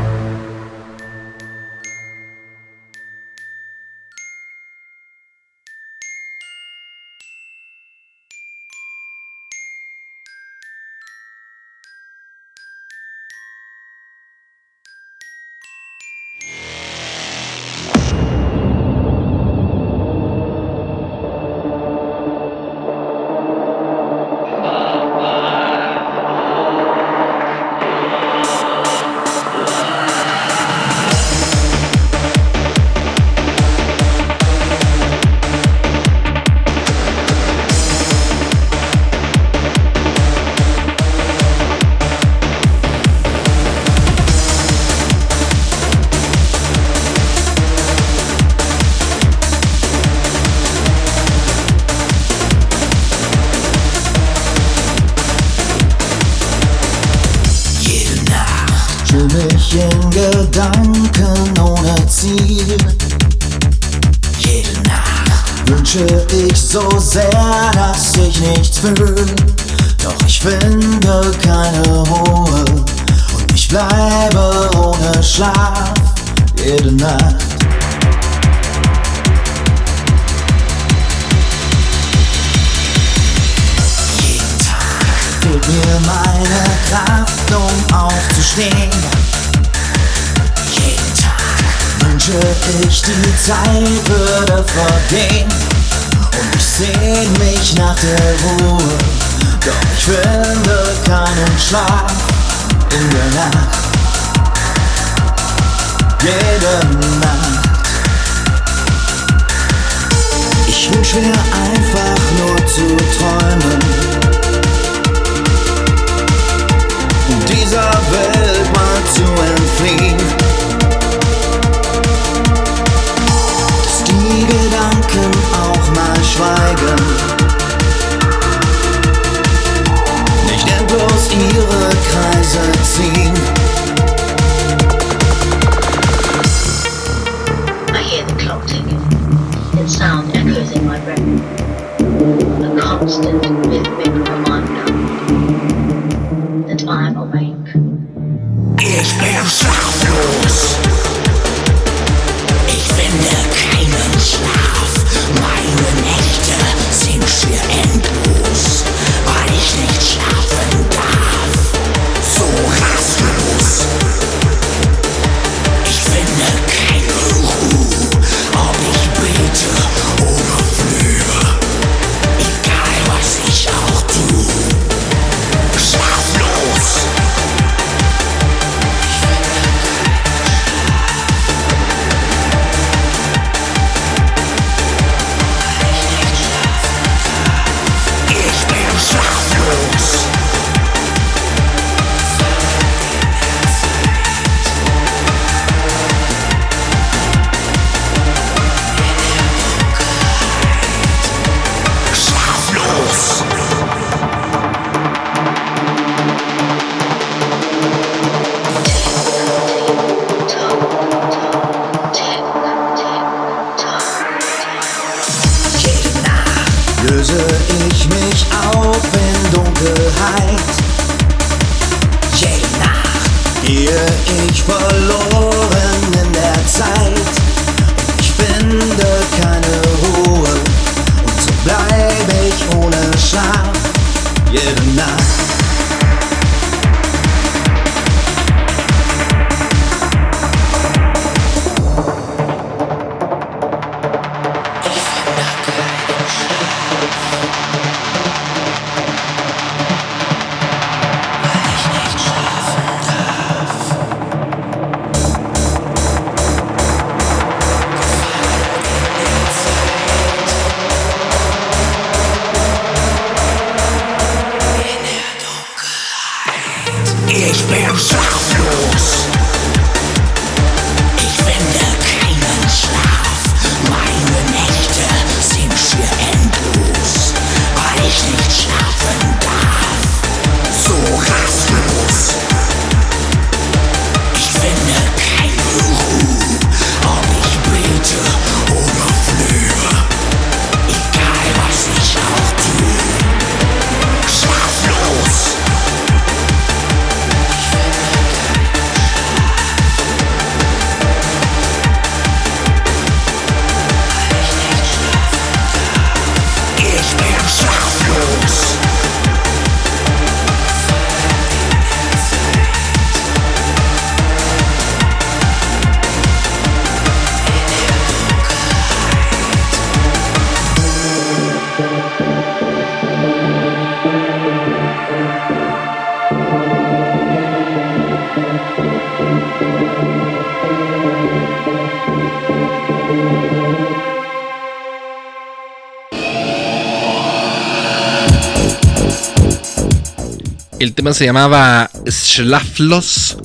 Se llamaba Schlaflos.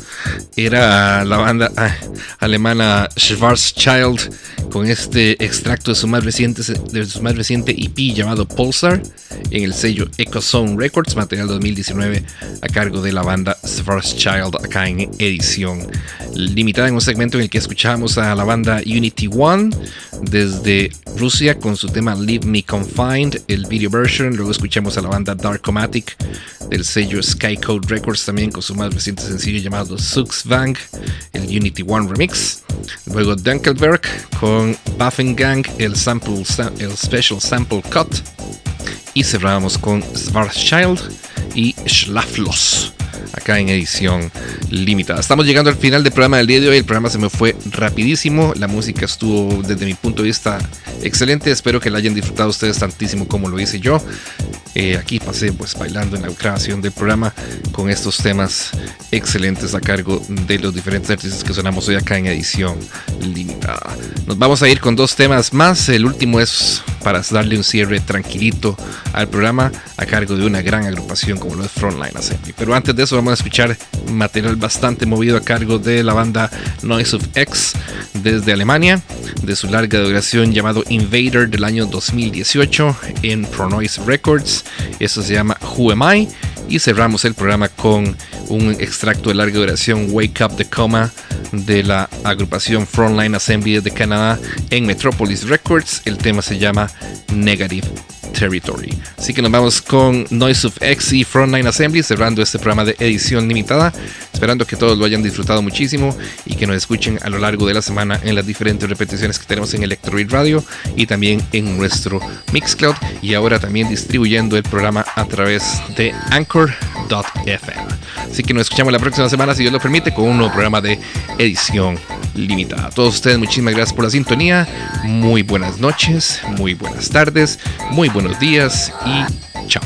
Era la banda ah, alemana Schwarzschild con este extracto de su más reciente, de su más reciente EP llamado Pulsar en el sello Ecozone Records, material 2019 a cargo de la banda Schwarzschild acá en edición limitada en un segmento en el que escuchamos a la banda Unity One desde Rusia con su tema Leave Me Confined, el video version. Luego escuchamos a la banda Darkomatic del sello Skycode Records también con su más reciente sencillo llamado Suxvang, el Unity One remix. Luego Dunkelberg con Buffing Gang, el, sample, el Special Sample Cut. Y cerramos con Schwarzschild y Schlaflos acá en edición limitada. Estamos llegando al final del programa del día de hoy. El programa se me fue rapidísimo. La música estuvo desde mi punto de vista excelente. Espero que la hayan disfrutado ustedes tantísimo como lo hice yo. Eh, aquí pasé pues bailando en la grabación del programa con estos temas excelentes a cargo de los diferentes artistas que sonamos hoy acá en edición limitada. Nos vamos a ir con dos temas más. El último es para darle un cierre tranquilito al programa a cargo de una gran agrupación como lo es Frontline Assembly. Pero antes de vamos a escuchar material bastante movido a cargo de la banda Noise of X desde Alemania, de su larga duración llamado Invader del año 2018 en Pronoise Records. Eso se llama Who Am I? Y cerramos el programa con un extracto de larga duración Wake Up the Coma de la agrupación Frontline Assembly de Canadá en Metropolis Records. El tema se llama Negative Territory. Así que nos vamos con Noise of X y Frontline Assembly cerrando este programa de edición limitada. Esperando que todos lo hayan disfrutado muchísimo y que nos escuchen a lo largo de la semana en las diferentes repeticiones que tenemos en Electroid Radio y también en nuestro Mixcloud y ahora también distribuyendo el programa a través de Anchor.fm. Así que nos escuchamos la próxima semana, si Dios lo permite, con un nuevo programa de edición limitada. A todos ustedes, muchísimas gracias por la sintonía. Muy buenas noches, muy buenas tardes, muy buenos días y chao.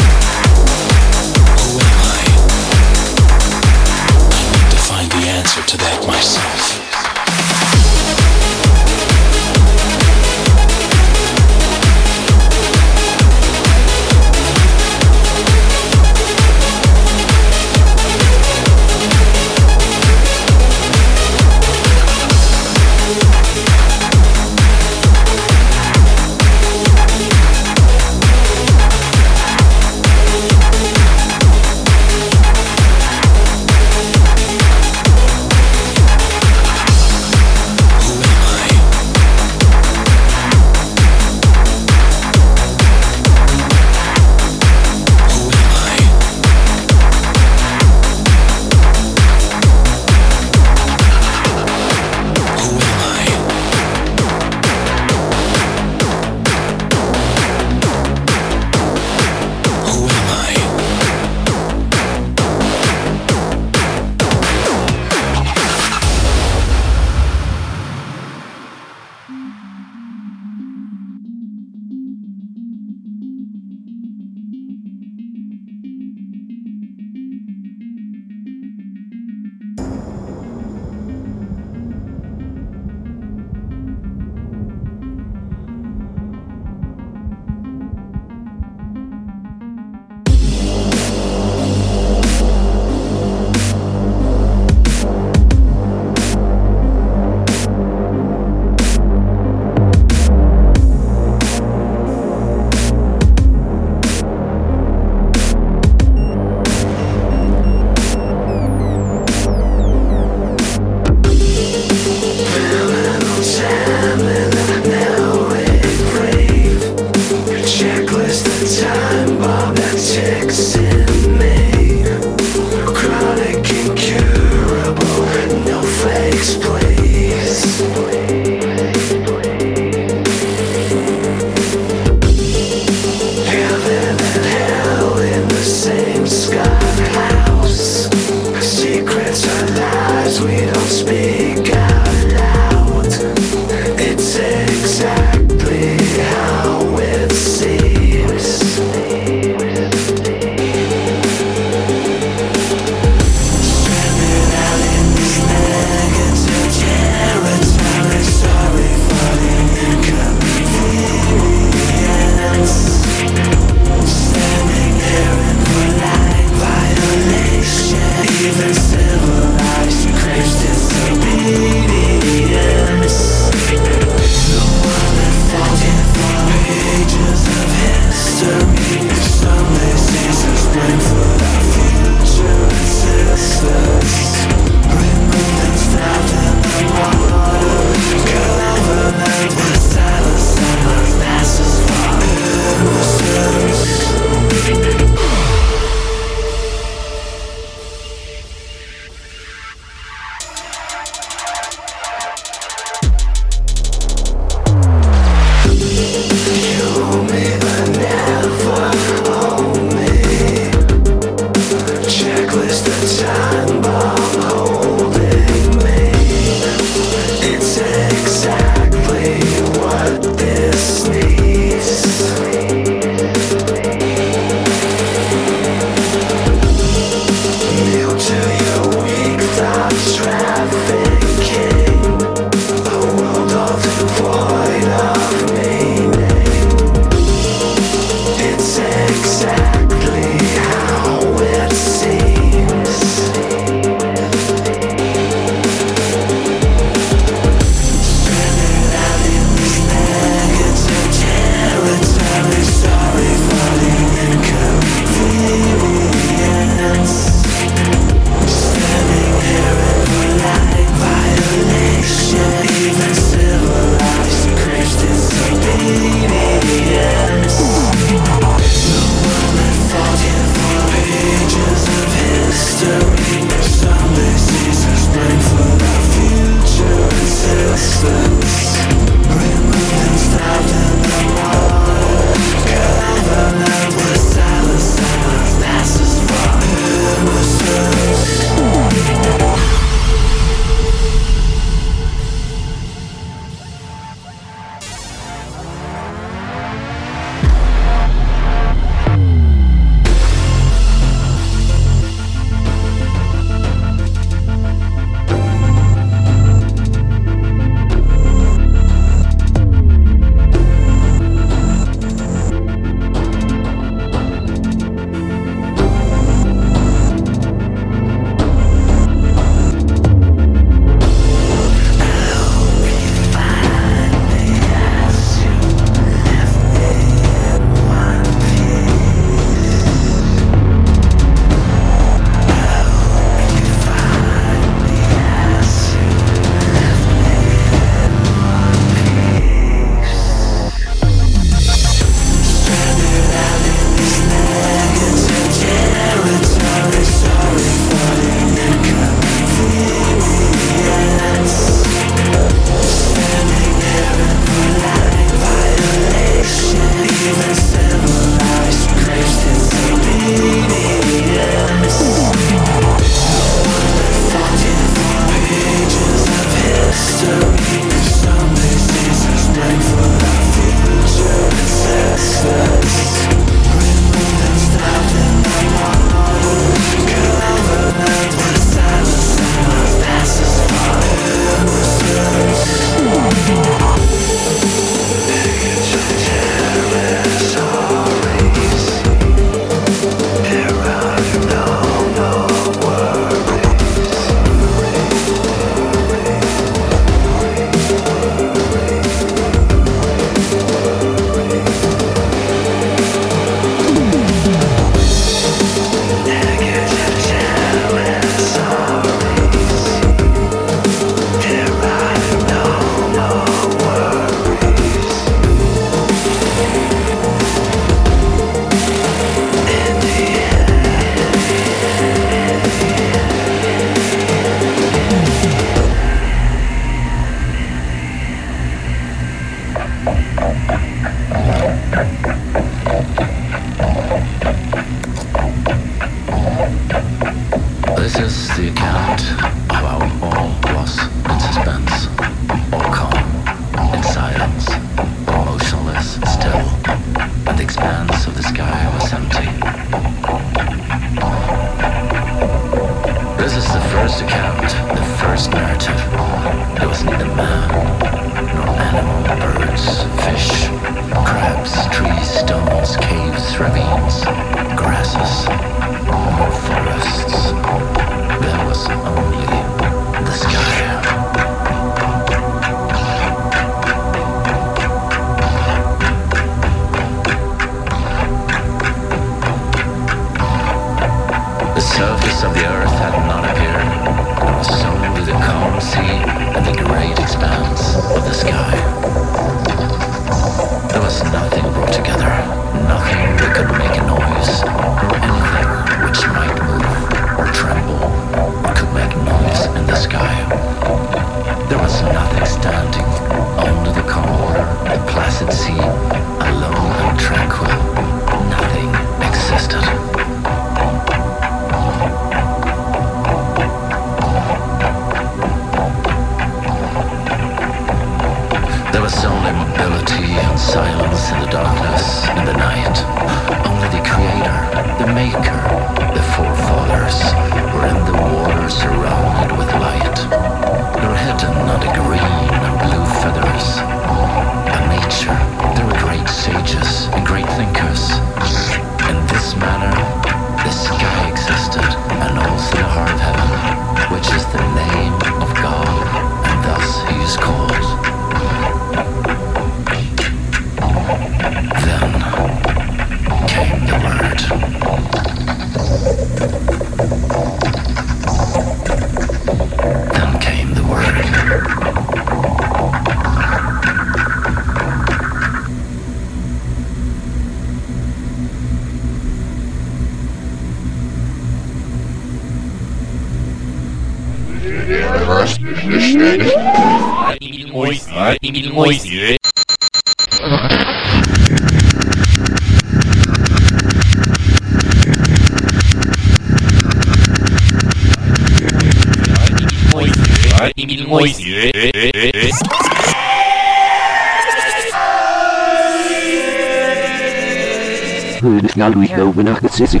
Nalui no winach the sissy.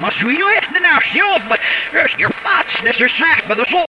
Must we do it now? Sure, but your thoughts, this is sack, but the soul.